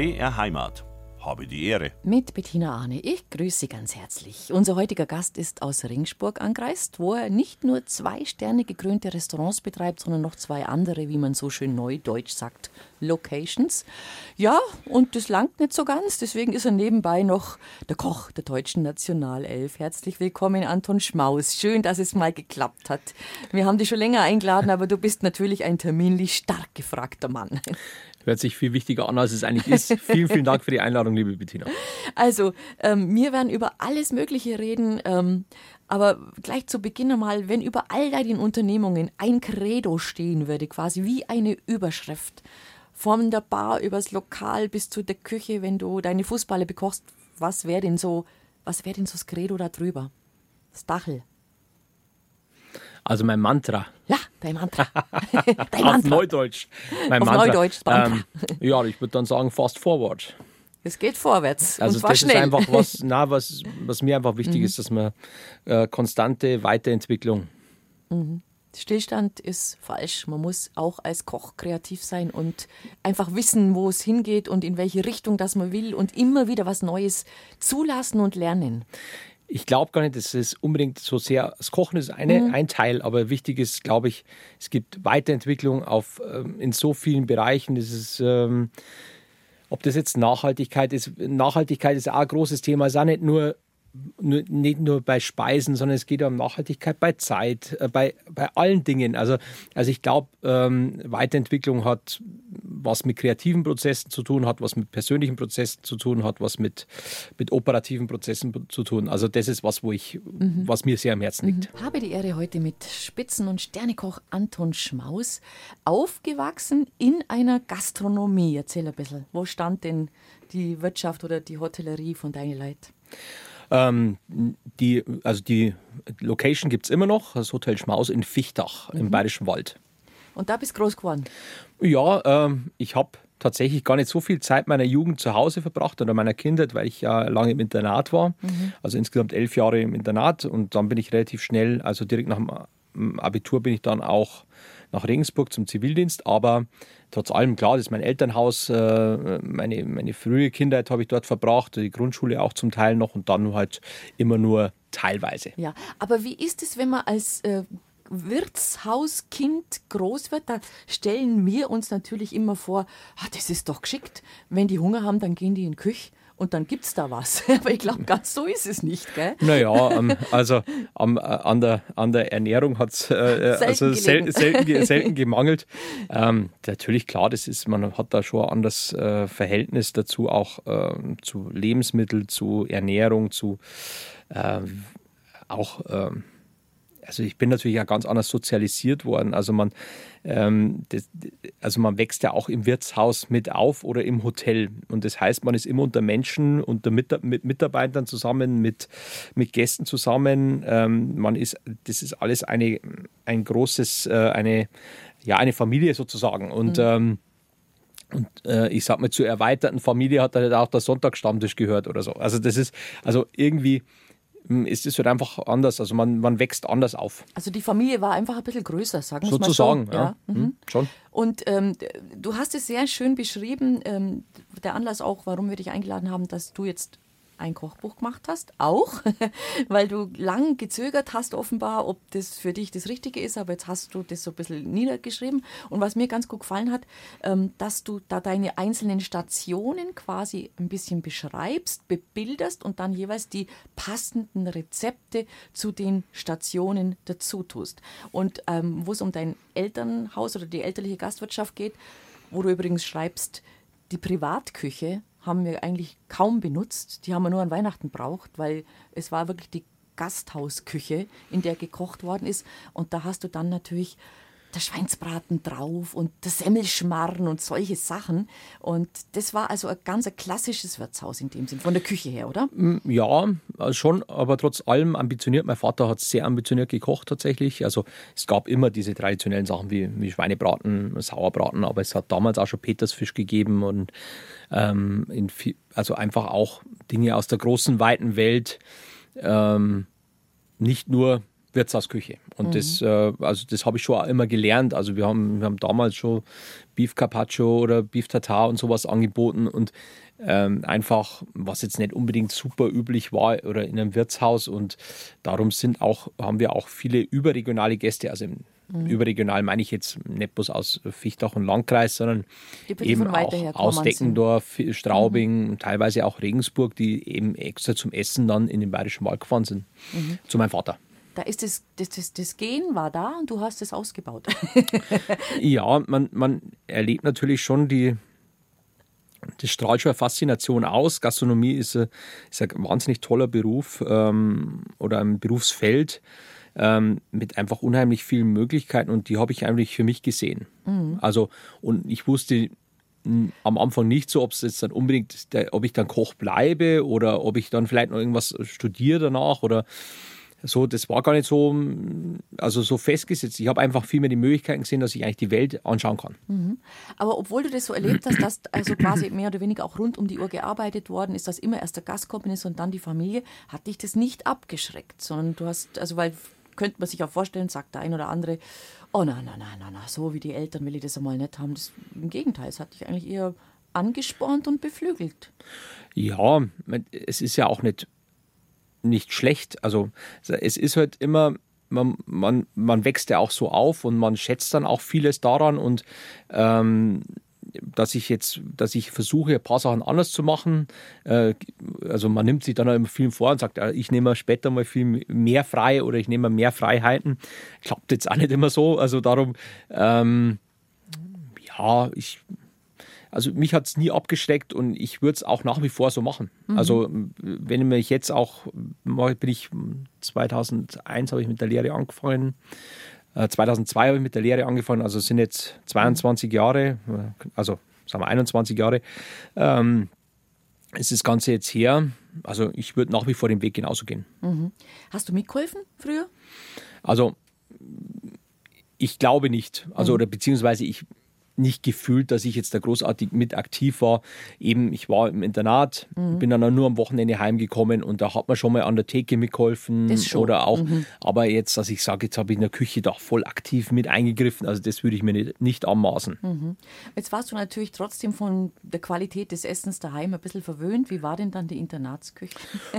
BR Heimat. Habe die Ehre. Mit Bettina Arne. Ich grüße Sie ganz herzlich. Unser heutiger Gast ist aus Ringsburg angereist, wo er nicht nur zwei Sterne gekrönte Restaurants betreibt, sondern noch zwei andere, wie man so schön neudeutsch sagt, Locations. Ja, und das langt nicht so ganz, deswegen ist er nebenbei noch der Koch der deutschen Nationalelf. Herzlich willkommen, Anton Schmaus. Schön, dass es mal geklappt hat. Wir haben dich schon länger eingeladen, aber du bist natürlich ein terminlich stark gefragter Mann. Hört sich viel wichtiger an, als es eigentlich ist. vielen, vielen Dank für die Einladung, liebe Bettina. Also, ähm, wir werden über alles Mögliche reden. Ähm, aber gleich zu Beginn einmal, wenn über all deinen Unternehmungen ein Credo stehen würde, quasi wie eine Überschrift, von der Bar übers Lokal bis zu der Küche, wenn du deine Fußballe bekochst, was wäre denn so, was wäre denn so das Credo da drüber? Das Dachel. Also mein Mantra. Ja, dein Mantra. dein Mantra. Auf Neudeutsch. Mein Auf Mantra. Neudeutsch. Ähm, ja, ich würde dann sagen fast forward. Es geht vorwärts. Also und zwar das schnell. ist einfach was, na, was, was mir einfach wichtig mhm. ist, dass man äh, konstante Weiterentwicklung. Mhm. Stillstand ist falsch. Man muss auch als Koch kreativ sein und einfach wissen, wo es hingeht und in welche Richtung das man will und immer wieder was Neues zulassen und lernen ich glaube gar nicht, dass es unbedingt so sehr, das Kochen ist eine, mhm. ein Teil, aber wichtig ist, glaube ich, es gibt Weiterentwicklung auf, ähm, in so vielen Bereichen. Das ist, ähm, ob das jetzt Nachhaltigkeit ist, Nachhaltigkeit ist auch ein großes Thema, es ist auch nicht nur nur, nicht nur bei Speisen, sondern es geht um Nachhaltigkeit bei Zeit, äh, bei, bei allen Dingen. Also, also ich glaube, ähm, Weiterentwicklung hat was mit kreativen Prozessen zu tun, hat was mit persönlichen Prozessen zu tun, hat was mit, mit operativen Prozessen zu tun. Also das ist was, wo ich, mhm. was mir sehr am Herzen liegt. Mhm. Habe die Ehre heute mit Spitzen- und Sternekoch Anton Schmaus aufgewachsen in einer Gastronomie. Erzähl ein bisschen, wo stand denn die Wirtschaft oder die Hotellerie von deinen Leuten? Ähm, die, also die Location gibt es immer noch, das Hotel Schmaus in Fichtach mhm. im Bayerischen Wald. Und da bist du groß geworden? Ja, ähm, ich habe tatsächlich gar nicht so viel Zeit meiner Jugend zu Hause verbracht oder meiner Kindheit, weil ich ja lange im Internat war. Mhm. Also insgesamt elf Jahre im Internat und dann bin ich relativ schnell, also direkt nach dem Abitur bin ich dann auch nach Regensburg zum Zivildienst, aber trotz allem, klar, das ist mein Elternhaus, äh, meine, meine frühe Kindheit habe ich dort verbracht, die Grundschule auch zum Teil noch und dann halt immer nur teilweise. Ja, aber wie ist es, wenn man als äh, Wirtshauskind groß wird, da stellen wir uns natürlich immer vor, ah, das ist doch geschickt. Wenn die Hunger haben, dann gehen die in die Küche und dann gibt es da was. Aber ich glaube, ganz so ist es nicht, gell? Naja, ähm, also ähm, an, der, an der Ernährung hat es äh, äh also sel selten, selten gemangelt. Ähm, natürlich, klar, das ist, man hat da schon ein anderes äh, Verhältnis dazu, auch äh, zu Lebensmitteln, zu Ernährung, zu äh, auch ähm, also ich bin natürlich ja ganz anders sozialisiert worden. Also man, ähm, das, also man wächst ja auch im Wirtshaus mit auf oder im Hotel. Und das heißt, man ist immer unter Menschen, unter mit, mit Mitarbeitern zusammen, mit, mit Gästen zusammen. Ähm, man ist, das ist alles eine, ein großes, äh, eine, ja, eine Familie sozusagen. Und mhm. ähm, und äh, ich sag mal, zur erweiterten Familie hat dann auch der Sonntagsstammtisch gehört oder so. Also das ist, also irgendwie ist es halt einfach anders. Also man, man wächst anders auf. Also die Familie war einfach ein bisschen größer, sagen wir Sozusagen, mal so. ja. ja. Mhm. Hm, schon. Und ähm, du hast es sehr schön beschrieben. Ähm, der Anlass auch, warum wir dich eingeladen haben, dass du jetzt ein Kochbuch gemacht hast, auch, weil du lang gezögert hast offenbar, ob das für dich das Richtige ist, aber jetzt hast du das so ein bisschen niedergeschrieben. Und was mir ganz gut gefallen hat, ähm, dass du da deine einzelnen Stationen quasi ein bisschen beschreibst, bebilderst und dann jeweils die passenden Rezepte zu den Stationen dazu tust. Und ähm, wo es um dein Elternhaus oder die elterliche Gastwirtschaft geht, wo du übrigens schreibst, die Privatküche haben wir eigentlich kaum benutzt. Die haben wir nur an Weihnachten braucht, weil es war wirklich die Gasthausküche, in der gekocht worden ist. Und da hast du dann natürlich der Schweinsbraten drauf und der Semmelschmarren und solche Sachen. Und das war also ein ganz ein klassisches Wirtshaus in dem Sinn, von der Küche her, oder? Mm, ja, also schon, aber trotz allem ambitioniert. Mein Vater hat sehr ambitioniert gekocht tatsächlich. Also es gab immer diese traditionellen Sachen wie, wie Schweinebraten, Sauerbraten, aber es hat damals auch schon Petersfisch gegeben und ähm, in, also einfach auch Dinge aus der großen, weiten Welt. Ähm, nicht nur Wirtshausküche. Und mhm. das, äh, also das habe ich schon immer gelernt. Also wir haben, wir haben damals schon Beef Carpaccio oder Beef Tartar und sowas angeboten und ähm, einfach, was jetzt nicht unbedingt super üblich war oder in einem Wirtshaus und darum sind auch, haben wir auch viele überregionale Gäste, also im mhm. überregional meine ich jetzt nicht bloß aus Fichtach und Landkreis, sondern eben auch aus Deckendorf, Straubing, mhm. teilweise auch Regensburg, die eben extra zum Essen dann in den Bayerischen Wald gefahren sind, mhm. zu meinem Vater. Da ist das, das, das, das Gen war da und du hast es ausgebaut. ja, man, man erlebt natürlich schon die, das strahlt schon eine Faszination aus. Gastronomie ist, ein, ist ein wahnsinnig toller Beruf ähm, oder ein Berufsfeld ähm, mit einfach unheimlich vielen Möglichkeiten und die habe ich eigentlich für mich gesehen. Mhm. Also, und ich wusste am Anfang nicht so, ob es jetzt dann unbedingt, ob ich dann Koch bleibe oder ob ich dann vielleicht noch irgendwas studiere danach oder so, das war gar nicht so, also so festgesetzt. Ich habe einfach viel mehr die Möglichkeiten gesehen, dass ich eigentlich die Welt anschauen kann. Mhm. Aber obwohl du das so erlebt hast, dass also quasi mehr oder weniger auch rund um die Uhr gearbeitet worden ist, dass immer erst der Gast gekommen ist und dann die Familie, hat dich das nicht abgeschreckt, sondern du hast, also weil könnte man sich auch vorstellen, sagt der ein oder andere, oh nein, nein, nein, nein, so wie die Eltern will ich das einmal nicht haben. Das, Im Gegenteil, es hat dich eigentlich eher angespornt und beflügelt. Ja, es ist ja auch nicht nicht schlecht. Also es ist halt immer, man, man, man wächst ja auch so auf und man schätzt dann auch vieles daran und ähm, dass ich jetzt, dass ich versuche, ein paar Sachen anders zu machen. Äh, also man nimmt sich dann auch immer viel vor und sagt, ich nehme später mal viel mehr frei oder ich nehme mehr Freiheiten. Klappt jetzt auch nicht immer so. Also darum, ähm, ja, ich also mich hat es nie abgeschreckt und ich würde es auch nach wie vor so machen. Mhm. Also wenn ich mich jetzt auch, bin ich 2001 habe ich mit der Lehre angefangen, 2002 äh, habe ich mit der Lehre angefangen, also sind jetzt 22 Jahre, also sagen wir 21 Jahre, ähm, ist das Ganze jetzt her. Also ich würde nach wie vor den Weg genauso gehen. Mhm. Hast du mitgeholfen früher? Also ich glaube nicht. Also, mhm. oder beziehungsweise ich, nicht gefühlt, dass ich jetzt da großartig mit aktiv war. Eben, ich war im Internat, mhm. bin dann nur am Wochenende heimgekommen und da hat man schon mal an der Theke mitgeholfen oder auch, mhm. aber jetzt, dass ich sage, jetzt habe ich in der Küche da voll aktiv mit eingegriffen, also das würde ich mir nicht, nicht anmaßen. Mhm. Jetzt warst du natürlich trotzdem von der Qualität des Essens daheim ein bisschen verwöhnt. Wie war denn dann die Internatsküche?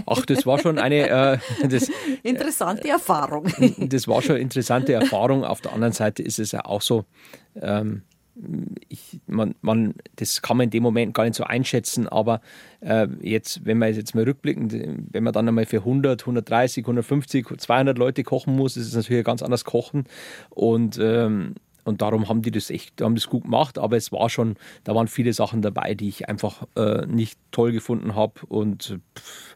Ach, das war schon eine äh, das, interessante Erfahrung. Das war schon eine interessante Erfahrung. Auf der anderen Seite ist es ja auch so, ähm, ich, man, man, das kann man in dem Moment gar nicht so einschätzen, aber äh, jetzt, wenn man jetzt mal rückblickend, wenn man dann einmal für 100, 130, 150, 200 Leute kochen muss, ist es natürlich ganz anders kochen und ähm, und darum haben die das echt, haben das gut gemacht, aber es war schon, da waren viele Sachen dabei, die ich einfach äh, nicht toll gefunden habe und pff,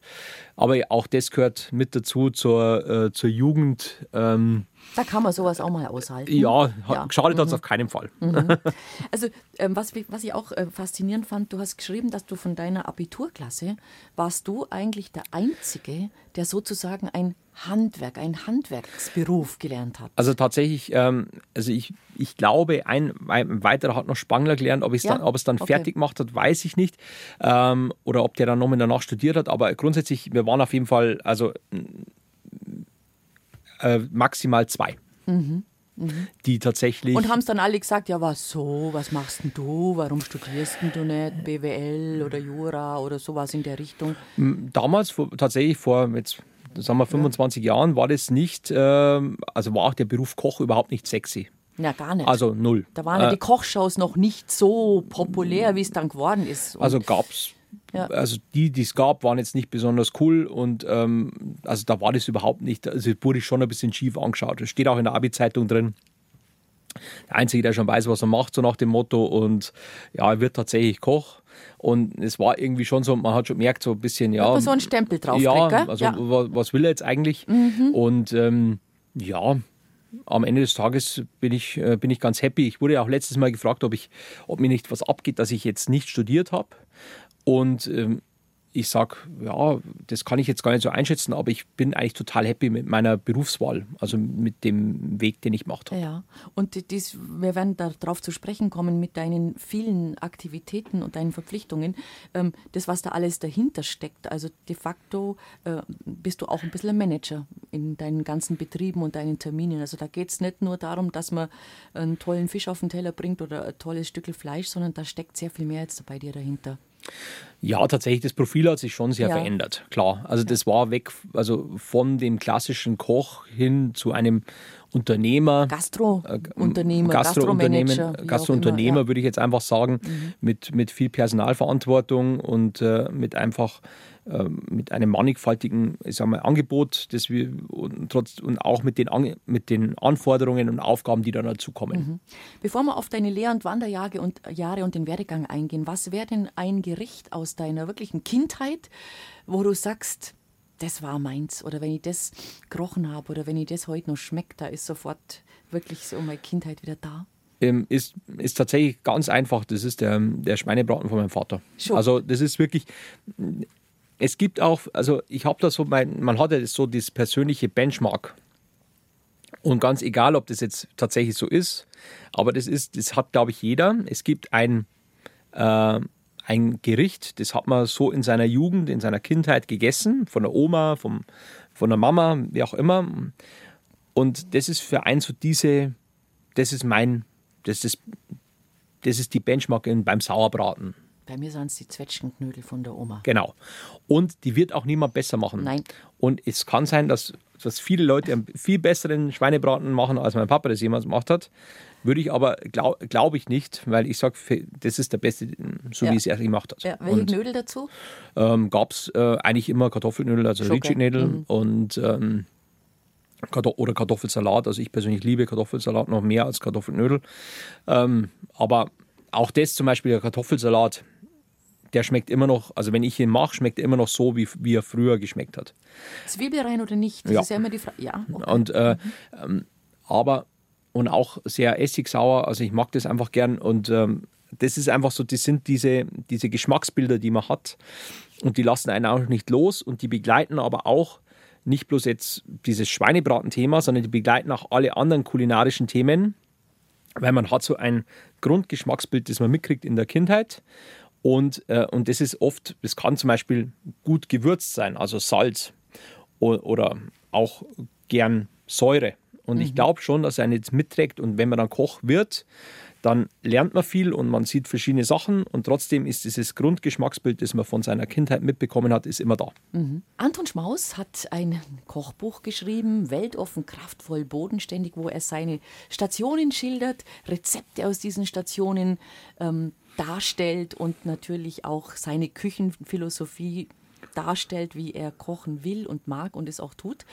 aber auch das gehört mit dazu zur, äh, zur Jugend. Ähm, da kann man sowas auch mal aushalten. Ja, ja. geschadet mhm. hat es auf keinen Fall. Mhm. Also, ähm, was, was ich auch äh, faszinierend fand, du hast geschrieben, dass du von deiner Abiturklasse warst du eigentlich der Einzige, der sozusagen ein Handwerk, einen Handwerksberuf gelernt hat. Also tatsächlich, ähm, also ich, ich glaube, ein, ein, weiterer hat noch Spangler gelernt, ob, ja? dann, ob es dann okay. fertig gemacht hat, weiß ich nicht. Ähm, oder ob der dann nochmal danach studiert hat. Aber grundsätzlich, wir waren auf jeden Fall, also äh, maximal zwei. Mhm. Mhm. Die tatsächlich. Und haben es dann alle gesagt, ja, was so, was machst denn du? Warum studierst denn du nicht BWL oder Jura oder sowas in der Richtung? Damals tatsächlich vor jetzt sagen wir 25 ja. Jahren war das nicht, äh, also war auch der Beruf Koch überhaupt nicht sexy. Ja, gar nicht. Also null. Da waren ja die äh, Kochshows noch nicht so populär, wie es dann geworden ist. Und also gab es ja. Also die, die es gab, waren jetzt nicht besonders cool und ähm, also da war das überhaupt nicht. Also wurde ich schon ein bisschen schief angeschaut. Das steht auch in der Abi-Zeitung drin. Der Einzige, der schon weiß, was er macht, so nach dem Motto. Und ja, er wird tatsächlich Koch. Und es war irgendwie schon so, man hat schon gemerkt, so ein bisschen, ja. Hat so einen Stempel drauf. Ja, kriegt, also ja. Was, will er jetzt eigentlich? Mhm. Und ähm, ja, am Ende des Tages bin ich, äh, bin ich ganz happy. Ich wurde ja auch letztes Mal gefragt, ob, ich, ob mir nicht was abgeht, dass ich jetzt nicht studiert habe. Und ähm, ich sage, ja, das kann ich jetzt gar nicht so einschätzen, aber ich bin eigentlich total happy mit meiner Berufswahl, also mit dem Weg, den ich gemacht habe. Ja, und dies, wir werden darauf zu sprechen kommen mit deinen vielen Aktivitäten und deinen Verpflichtungen, ähm, das, was da alles dahinter steckt. Also de facto äh, bist du auch ein bisschen ein Manager in deinen ganzen Betrieben und deinen Terminen. Also da geht es nicht nur darum, dass man einen tollen Fisch auf den Teller bringt oder ein tolles Stück Fleisch, sondern da steckt sehr viel mehr jetzt bei dir dahinter. Ja, tatsächlich, das Profil hat sich schon sehr ja. verändert, klar. Also das war weg, also von dem klassischen Koch hin zu einem Unternehmer. Gastro-Unternehmer, Gastro-Unternehmen, Gastro-Unternehmer ja. würde ich jetzt einfach sagen, mhm. mit, mit viel Personalverantwortung und äh, mit einfach ähm, mit einem mannigfaltigen ich sag mal, Angebot, das wir und, trotz, und auch mit den, mit den Anforderungen und Aufgaben, die dann dazu kommen. Mhm. Bevor wir auf deine Lehr- und Wanderjahre und, Jahre und den Werdegang eingehen, was wäre denn ein Gericht aus deiner wirklichen Kindheit, wo du sagst, das war meins oder wenn ich das gerochen habe oder wenn ich das heute noch schmeckt, da ist sofort wirklich so meine Kindheit wieder da? Ähm, ist, ist tatsächlich ganz einfach. Das ist der, der Schweinebraten von meinem Vater. Schon. Also das ist wirklich, es gibt auch, also ich habe da so, mein, man hat ja so das persönliche Benchmark. Und ganz egal, ob das jetzt tatsächlich so ist, aber das ist, das hat, glaube ich, jeder. Es gibt ein, äh, ein Gericht, das hat man so in seiner Jugend, in seiner Kindheit gegessen, von der Oma, vom, von der Mama, wie auch immer. Und das ist für einen so diese, das ist mein, das ist, das ist die Benchmark in, beim Sauerbraten. Bei mir sind es die Zwetschgenknödel von der Oma. Genau. Und die wird auch niemand besser machen. Nein. Und es kann sein, dass, dass viele Leute einen viel besseren Schweinebraten machen, als mein Papa das jemals gemacht hat. Würde ich aber, glaube glaub ich nicht, weil ich sage, das ist der beste, so ja. wie es er gemacht hat. Ja. Welche und, Knödel dazu? Ähm, Gab es äh, eigentlich immer Kartoffelknödel, also Ritchie-Knödel mhm. und ähm, oder Kartoffelsalat. Also ich persönlich liebe Kartoffelsalat noch mehr als Kartoffelknödel. Ähm, aber auch das zum Beispiel, der Kartoffelsalat, der schmeckt immer noch, also wenn ich ihn mache, schmeckt er immer noch so, wie, wie er früher geschmeckt hat. Zwiebel rein oder nicht? Das ja. ist ja immer die Frage. Ja, okay. Und, äh, ähm, aber, und auch sehr essigsauer, also ich mag das einfach gern und ähm, das ist einfach so, das sind diese, diese Geschmacksbilder, die man hat und die lassen einen auch nicht los und die begleiten aber auch nicht bloß jetzt dieses Schweinebraten-Thema, sondern die begleiten auch alle anderen kulinarischen Themen, weil man hat so ein Grundgeschmacksbild, das man mitkriegt in der Kindheit und, äh, und das ist oft, das kann zum Beispiel gut gewürzt sein, also Salz oder auch gern Säure. Und mhm. ich glaube schon, dass er jetzt mitträgt und wenn man dann Koch wird, dann lernt man viel und man sieht verschiedene Sachen und trotzdem ist dieses Grundgeschmacksbild, das man von seiner Kindheit mitbekommen hat, ist immer da. Mhm. Anton Schmaus hat ein Kochbuch geschrieben, weltoffen, kraftvoll, bodenständig, wo er seine Stationen schildert, Rezepte aus diesen Stationen ähm, darstellt und natürlich auch seine Küchenphilosophie darstellt, wie er kochen will und mag und es auch tut.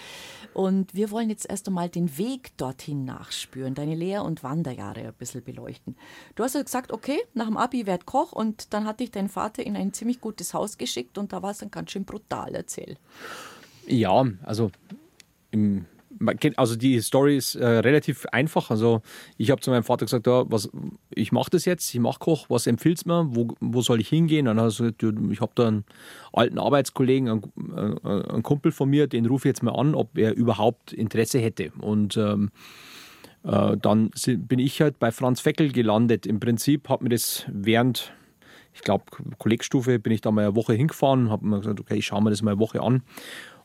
Und wir wollen jetzt erst einmal den Weg dorthin nachspüren, deine Lehr- und Wanderjahre ein bisschen beleuchten. Du hast ja gesagt, okay, nach dem Abi werd Koch und dann hat dich dein Vater in ein ziemlich gutes Haus geschickt und da war es dann ganz schön brutal, erzähl. Ja, also im also die Story ist äh, relativ einfach. Also ich habe zu meinem Vater gesagt, ja, was, ich mache das jetzt, ich mache Koch, was empfiehlst du mir, wo, wo soll ich hingehen? Dann hat er gesagt, ich habe da einen alten Arbeitskollegen, einen, äh, einen, Kumpel von mir, den rufe ich jetzt mal an, ob er überhaupt Interesse hätte. Und ähm, äh, dann bin ich halt bei Franz Feckel gelandet. Im Prinzip hat mir das während ich glaube, Kollegstufe bin ich da mal eine Woche hingefahren, habe mir gesagt, okay, ich schaue mir das mal eine Woche an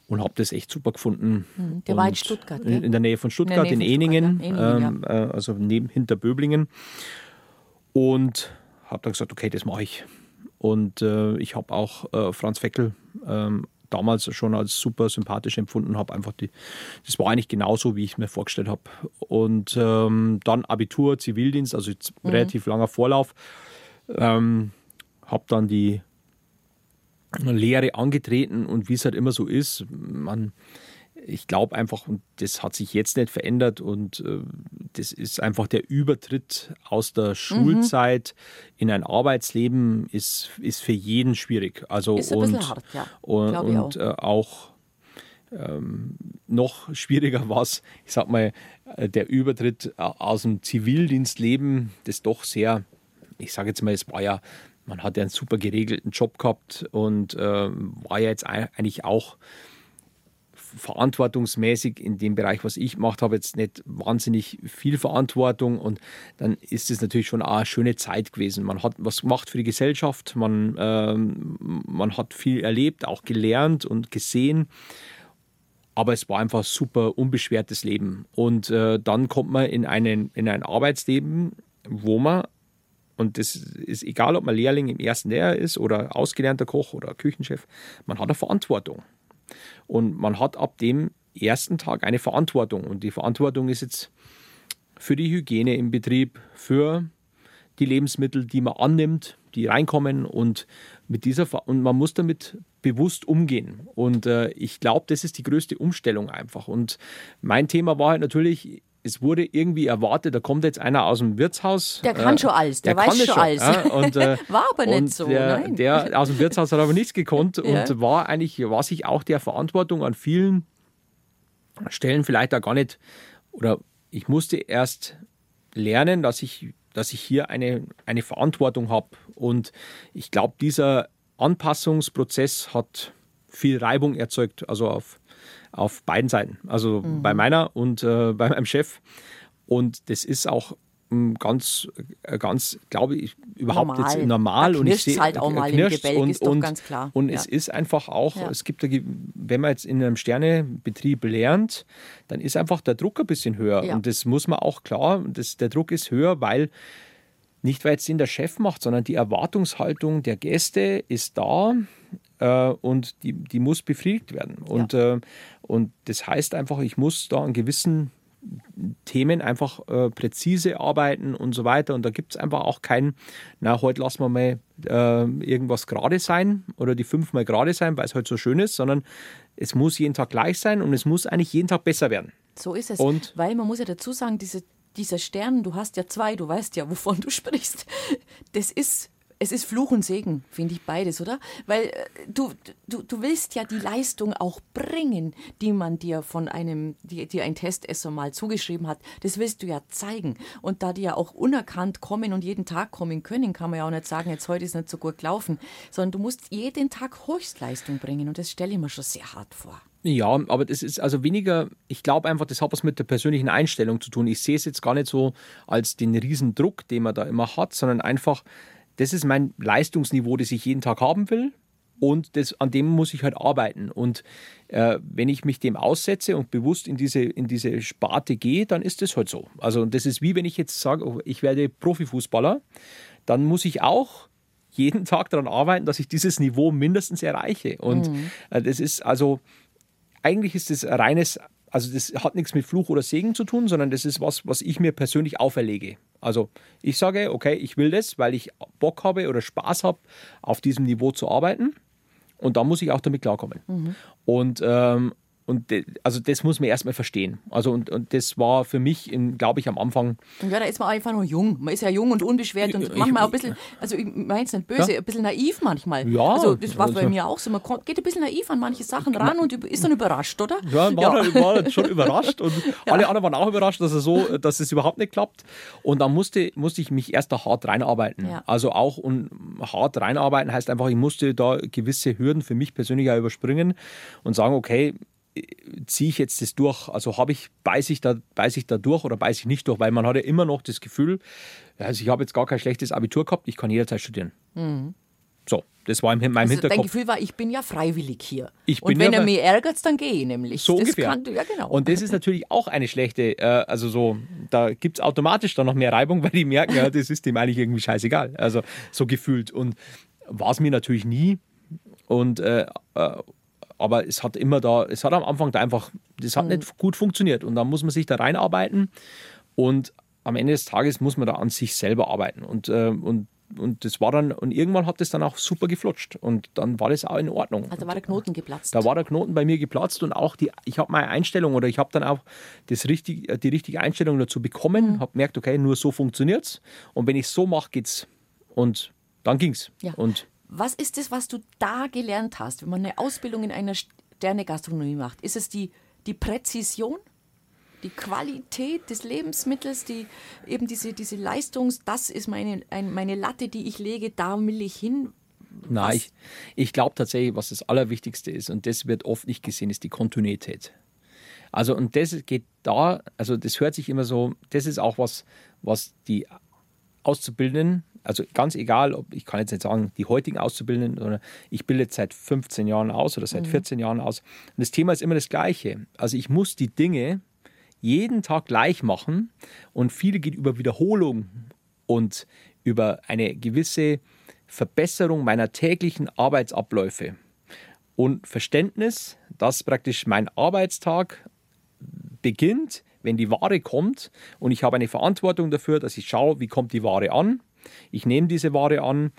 und habe das echt super gefunden. Hm, der und war in Stuttgart, gell? In der Nähe von Stuttgart, in, in Eningen, Stuttgart, ja. Eningen ähm, ja. Äh, also neben, hinter Böblingen. Und habe dann gesagt, okay, das mache ich. Und äh, ich habe auch äh, Franz Feckel ähm, damals schon als super sympathisch empfunden, habe einfach die, das war eigentlich genauso, wie ich es mir vorgestellt habe. Und ähm, dann Abitur, Zivildienst, also mhm. relativ langer Vorlauf. Ähm, habe dann die Lehre angetreten und wie es halt immer so ist, man, ich glaube einfach, und das hat sich jetzt nicht verändert und äh, das ist einfach der Übertritt aus der Schulzeit mhm. in ein Arbeitsleben ist, ist für jeden schwierig. Also ist ein und, hart, ja. Und, und auch, äh, auch ähm, noch schwieriger war es, ich sag mal, äh, der Übertritt aus dem Zivildienstleben, das doch sehr, ich sage jetzt mal, es war ja man hat ja einen super geregelten Job gehabt und äh, war ja jetzt eigentlich auch verantwortungsmäßig in dem Bereich, was ich gemacht habe, jetzt nicht wahnsinnig viel Verantwortung und dann ist es natürlich schon eine schöne Zeit gewesen. Man hat was gemacht für die Gesellschaft, man, ähm, man hat viel erlebt, auch gelernt und gesehen. Aber es war einfach ein super unbeschwertes Leben. Und äh, dann kommt man in, einen, in ein Arbeitsleben, wo man und das ist egal, ob man Lehrling im ersten Lehrjahr ist oder ausgelernter Koch oder Küchenchef, man hat eine Verantwortung. Und man hat ab dem ersten Tag eine Verantwortung. Und die Verantwortung ist jetzt für die Hygiene im Betrieb, für die Lebensmittel, die man annimmt, die reinkommen und mit dieser und man muss damit bewusst umgehen. Und äh, ich glaube, das ist die größte Umstellung einfach. Und mein Thema war halt natürlich, es wurde irgendwie erwartet, da kommt jetzt einer aus dem Wirtshaus. Der kann äh, schon alles, der, der weiß schon alles. Ja, und, äh, war aber nicht so. Der, nein. der aus dem Wirtshaus hat aber nichts gekonnt ja. und war eigentlich, war sich auch der Verantwortung an vielen Stellen vielleicht da gar nicht, oder ich musste erst lernen, dass ich, dass ich hier eine, eine Verantwortung habe. Und ich glaube, dieser Anpassungsprozess hat viel Reibung erzeugt, also auf auf beiden Seiten. Also mhm. bei meiner und äh, bei meinem Chef. Und das ist auch hm, ganz, äh, ganz, glaube ich, überhaupt normal. jetzt normal. Und ich sehe halt auch mal im Gebälk, und, ist doch und, ganz klar. Und ja. es ist einfach auch, ja. es gibt, wenn man jetzt in einem Sternebetrieb lernt, dann ist einfach der Druck ein bisschen höher. Ja. Und das muss man auch klar, das, der Druck ist höher, weil nicht, weil es den der Chef macht, sondern die Erwartungshaltung der Gäste ist da äh, und die, die muss befriedigt werden. Und, ja. äh, und das heißt einfach, ich muss da an gewissen Themen einfach äh, präzise arbeiten und so weiter. Und da gibt es einfach auch kein, na, heute lassen wir mal äh, irgendwas gerade sein oder die fünfmal gerade sein, weil es heute so schön ist, sondern es muss jeden Tag gleich sein und es muss eigentlich jeden Tag besser werden. So ist es. Und weil man muss ja dazu sagen, diese, dieser Stern, du hast ja zwei, du weißt ja, wovon du sprichst. Das ist es ist Fluch und Segen, finde ich beides, oder? Weil äh, du, du, du willst ja die Leistung auch bringen, die man dir von einem, die dir ein Testesser mal zugeschrieben hat. Das willst du ja zeigen. Und da die ja auch unerkannt kommen und jeden Tag kommen können, kann man ja auch nicht sagen, jetzt heute ist nicht so gut gelaufen, sondern du musst jeden Tag Höchstleistung bringen. Und das stelle ich mir schon sehr hart vor. Ja, aber das ist also weniger, ich glaube einfach, das hat was mit der persönlichen Einstellung zu tun. Ich sehe es jetzt gar nicht so als den Riesendruck, den man da immer hat, sondern einfach, das ist mein Leistungsniveau, das ich jeden Tag haben will. Und das, an dem muss ich halt arbeiten. Und äh, wenn ich mich dem aussetze und bewusst in diese, in diese Sparte gehe, dann ist das halt so. Also das ist wie wenn ich jetzt sage, oh, ich werde Profifußballer, dann muss ich auch jeden Tag daran arbeiten, dass ich dieses Niveau mindestens erreiche. Und mhm. äh, das ist also, eigentlich ist das reines also das hat nichts mit Fluch oder Segen zu tun, sondern das ist was, was ich mir persönlich auferlege. Also ich sage, okay, ich will das, weil ich Bock habe oder Spaß habe, auf diesem Niveau zu arbeiten. Und da muss ich auch damit klarkommen. Mhm. Und ähm, und de, also das muss man erstmal verstehen. Also und, und das war für mich, glaube ich, am Anfang. Ja, da ist man einfach nur jung. Man ist ja jung und unbeschwert und ich, manchmal auch ein bisschen, also ich meine es nicht böse, ja? ein bisschen naiv manchmal. Ja. Also das war also, bei mir auch so. Man geht ein bisschen naiv an manche Sachen ran und ist dann überrascht, oder? Ja, war, ja. war schon überrascht und ja. alle anderen waren auch überrascht, dass es so, dass es überhaupt nicht klappt. Und dann musste, musste ich mich erst da hart reinarbeiten. Ja. Also auch und hart reinarbeiten heißt einfach, ich musste da gewisse Hürden für mich persönlich auch überspringen und sagen, okay, ziehe ich jetzt das durch? Also habe ich, beiße ich, da, beiß ich da durch oder beiße ich nicht durch? Weil man hat ja immer noch das Gefühl, also ich habe jetzt gar kein schlechtes Abitur gehabt, ich kann jederzeit studieren. Mhm. So, das war in meinem also Hinterkopf. Dein Gefühl war, ich bin ja freiwillig hier. Ich und wenn ja er mich ärgert, dann gehe ich nämlich. So das ungefähr. Kann, ja, genau. Und das ist natürlich auch eine schlechte, äh, also so, da gibt es automatisch dann noch mehr Reibung, weil die merken, ja, das ist dem eigentlich irgendwie scheißegal. Also so gefühlt. Und war es mir natürlich nie. Und äh, äh aber es hat immer da, es hat am Anfang da einfach, das hat mhm. nicht gut funktioniert und da muss man sich da reinarbeiten und am Ende des Tages muss man da an sich selber arbeiten und, äh, und und das war dann, und irgendwann hat das dann auch super geflutscht. Und dann war das auch in Ordnung. Also war der Knoten geplatzt. Da war der Knoten bei mir geplatzt und auch die, ich habe meine Einstellung oder ich habe dann auch das richtig, die richtige Einstellung dazu bekommen, mhm. habe gemerkt, okay, nur so funktioniert es. Und wenn ich es so mache, geht's. Und dann ging's. Ja. Und was ist es, was du da gelernt hast, wenn man eine Ausbildung in einer Sterne-Gastronomie macht? Ist es die, die Präzision? Die Qualität des Lebensmittels, die eben diese, diese Leistungs, das ist meine, ein, meine Latte, die ich lege, da will ich hin. Nein, ich, ich glaube tatsächlich, was das Allerwichtigste ist, und das wird oft nicht gesehen, ist die Kontinuität. Also, und das geht da, also das hört sich immer so, das ist auch was, was die Auszubildenden, also ganz egal, ob ich kann jetzt nicht sagen, die heutigen Auszubildenden, sondern ich bilde jetzt seit 15 Jahren aus oder seit mhm. 14 Jahren aus. Und das Thema ist immer das Gleiche. Also ich muss die Dinge jeden Tag gleich machen und viele geht über Wiederholung und über eine gewisse Verbesserung meiner täglichen Arbeitsabläufe und Verständnis, dass praktisch mein Arbeitstag beginnt, wenn die Ware kommt und ich habe eine Verantwortung dafür, dass ich schaue, wie kommt die Ware an. Ich nehme diese Ware an,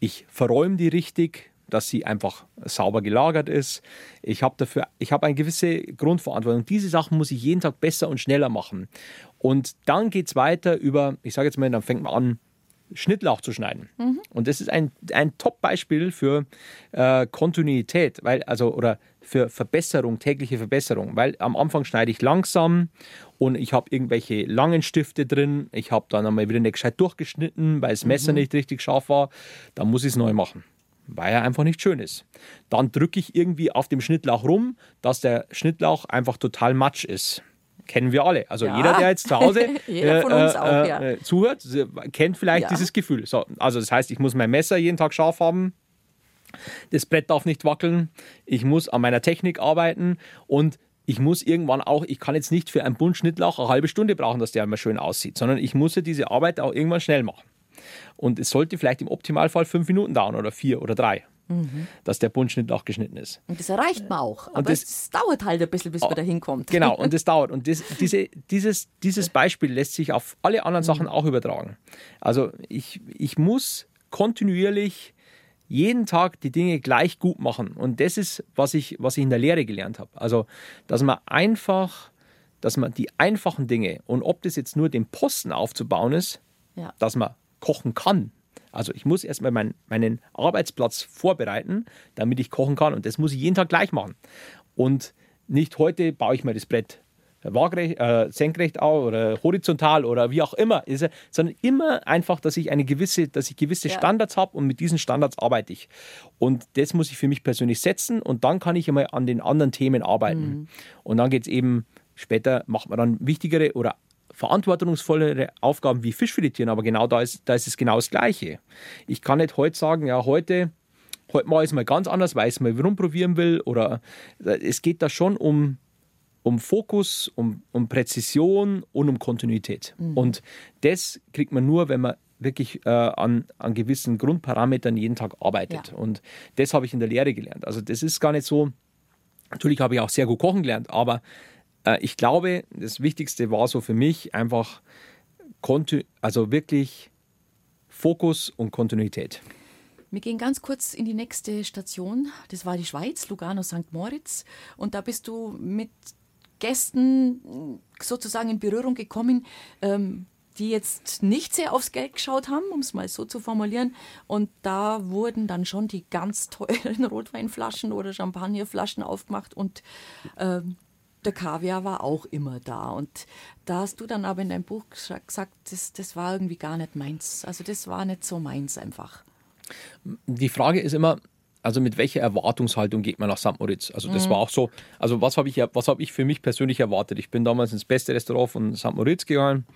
ich verräume die richtig, dass sie einfach sauber gelagert ist. Ich habe dafür, ich habe eine gewisse Grundverantwortung. Diese Sachen muss ich jeden Tag besser und schneller machen. Und dann geht es weiter über, ich sage jetzt mal, dann fängt man an, Schnittlauch zu schneiden. Mhm. Und das ist ein, ein Top-Beispiel für äh, Kontinuität, weil, also, oder für Verbesserung, tägliche Verbesserung, weil am Anfang schneide ich langsam und ich habe irgendwelche langen Stifte drin. Ich habe dann einmal wieder nicht gescheit durchgeschnitten, weil das Messer mhm. nicht richtig scharf war. Dann muss ich es neu machen, weil er einfach nicht schön ist. Dann drücke ich irgendwie auf dem Schnittlauch rum, dass der Schnittlauch einfach total matsch ist kennen wir alle. Also ja. jeder, der jetzt zu Hause äh, auch, äh, ja. äh, zuhört, kennt vielleicht ja. dieses Gefühl. So, also das heißt, ich muss mein Messer jeden Tag scharf haben. Das Brett darf nicht wackeln. Ich muss an meiner Technik arbeiten und ich muss irgendwann auch, ich kann jetzt nicht für einen Bund Schnittlauch eine halbe Stunde brauchen, dass der immer schön aussieht, sondern ich muss ja diese Arbeit auch irgendwann schnell machen. Und es sollte vielleicht im Optimalfall fünf Minuten dauern oder vier oder drei mhm. dass der Buntschnitt auch geschnitten ist. Und das erreicht man auch. Aber das, es dauert halt ein bisschen, bis man da hinkommt. Genau, und das dauert. Und das, diese, dieses, dieses Beispiel lässt sich auf alle anderen mhm. Sachen auch übertragen. Also ich, ich muss kontinuierlich jeden Tag die Dinge gleich gut machen. Und das ist, was ich, was ich in der Lehre gelernt habe. Also, dass man einfach, dass man die einfachen Dinge und ob das jetzt nur den Posten aufzubauen ist, ja. dass man kochen kann, also ich muss erstmal mein, meinen Arbeitsplatz vorbereiten, damit ich kochen kann. Und das muss ich jeden Tag gleich machen. Und nicht heute baue ich mir das Brett waagrecht, äh, senkrecht auf oder horizontal oder wie auch immer, ist, sondern immer einfach, dass ich eine gewisse, dass ich gewisse ja. Standards habe und mit diesen Standards arbeite ich. Und das muss ich für mich persönlich setzen und dann kann ich immer an den anderen Themen arbeiten. Mhm. Und dann geht es eben später macht man dann wichtigere oder verantwortungsvollere Aufgaben wie Fischfiletieren, aber genau da ist, da ist es genau das Gleiche. Ich kann nicht heute sagen, ja, heute, heute mache ich es mal ganz anders, weil ich es mal rumprobieren will. Oder äh, es geht da schon um, um Fokus, um, um Präzision und um Kontinuität. Mhm. Und das kriegt man nur, wenn man wirklich äh, an, an gewissen Grundparametern jeden Tag arbeitet. Ja. Und das habe ich in der Lehre gelernt. Also das ist gar nicht so, natürlich habe ich auch sehr gut kochen gelernt, aber äh, ich glaube, das Wichtigste war so für mich einfach, also wirklich Fokus und Kontinuität. Wir gehen ganz kurz in die nächste Station. Das war die Schweiz, Lugano St. Moritz. Und da bist du mit Gästen sozusagen in Berührung gekommen, ähm, die jetzt nicht sehr aufs Geld geschaut haben, um es mal so zu formulieren. Und da wurden dann schon die ganz teuren Rotweinflaschen oder Champagnerflaschen aufgemacht und ähm, der Kaviar war auch immer da. Und da hast du dann aber in deinem Buch gesagt, das, das war irgendwie gar nicht meins. Also das war nicht so meins einfach. Die Frage ist immer, also mit welcher Erwartungshaltung geht man nach St. Moritz? Also das mhm. war auch so, also was habe ich, hab ich für mich persönlich erwartet? Ich bin damals ins beste Restaurant von St. Moritz gegangen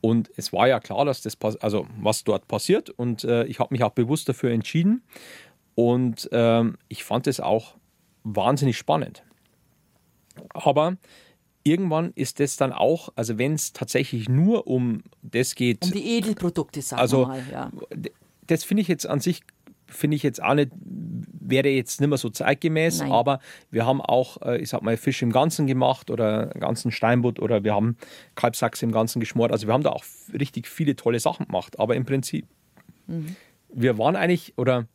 und es war ja klar, dass das, also was dort passiert und äh, ich habe mich auch bewusst dafür entschieden und ähm, ich fand es auch wahnsinnig spannend. Aber irgendwann ist das dann auch, also wenn es tatsächlich nur um das geht. Um die Edelprodukte, sagen also, wir mal. Ja. Das finde ich jetzt an sich, finde ich jetzt auch nicht, wäre jetzt nicht mehr so zeitgemäß, Nein. aber wir haben auch, äh, ich sag mal, Fisch im Ganzen gemacht oder ganzen Steinbutt oder wir haben Kalbsachse im Ganzen geschmort. Also wir haben da auch richtig viele tolle Sachen gemacht. Aber im Prinzip, mhm. wir waren eigentlich, oder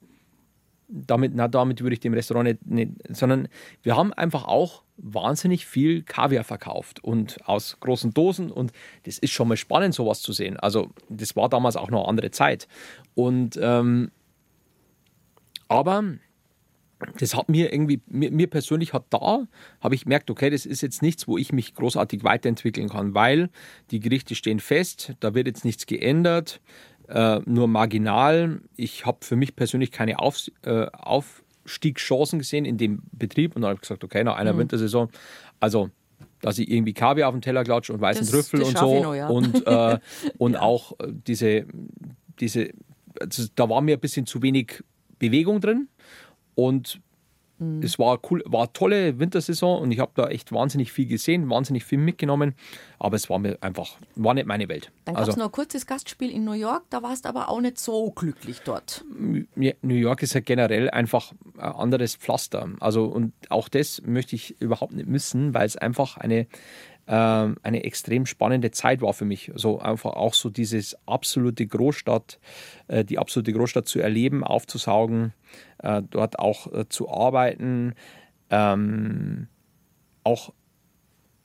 damit, na, damit würde ich dem Restaurant nicht, nicht, sondern wir haben einfach auch wahnsinnig viel Kaviar verkauft und aus großen Dosen und das ist schon mal spannend, sowas zu sehen. Also das war damals auch noch eine andere Zeit. Und ähm, aber das hat mir irgendwie, mir, mir persönlich hat da, habe ich gemerkt, okay, das ist jetzt nichts, wo ich mich großartig weiterentwickeln kann, weil die Gerichte stehen fest, da wird jetzt nichts geändert, äh, nur marginal. Ich habe für mich persönlich keine Auf, äh, Aufstiegschancen gesehen in dem Betrieb und dann habe ich gesagt, okay, nach einer mhm. Wintersaison, also dass ich irgendwie Kaviar auf dem Teller klatsche und weißen das, Trüffel das und so noch, ja. und, äh, und ja. auch äh, diese, diese also da war mir ein bisschen zu wenig Bewegung drin und mhm. es war cool, war eine tolle Wintersaison und ich habe da echt wahnsinnig viel gesehen, wahnsinnig viel mitgenommen, aber es war mir einfach, war nicht meine Welt. Dann gab es also, noch ein kurzes Gastspiel in New York, da warst du aber auch nicht so glücklich dort. New York ist ja generell einfach ein anderes Pflaster. Also und auch das möchte ich überhaupt nicht missen, weil es einfach eine ähm, eine extrem spannende Zeit war für mich. So einfach auch so dieses absolute Großstadt, äh, die absolute Großstadt zu erleben, aufzusaugen, äh, dort auch äh, zu arbeiten, ähm, auch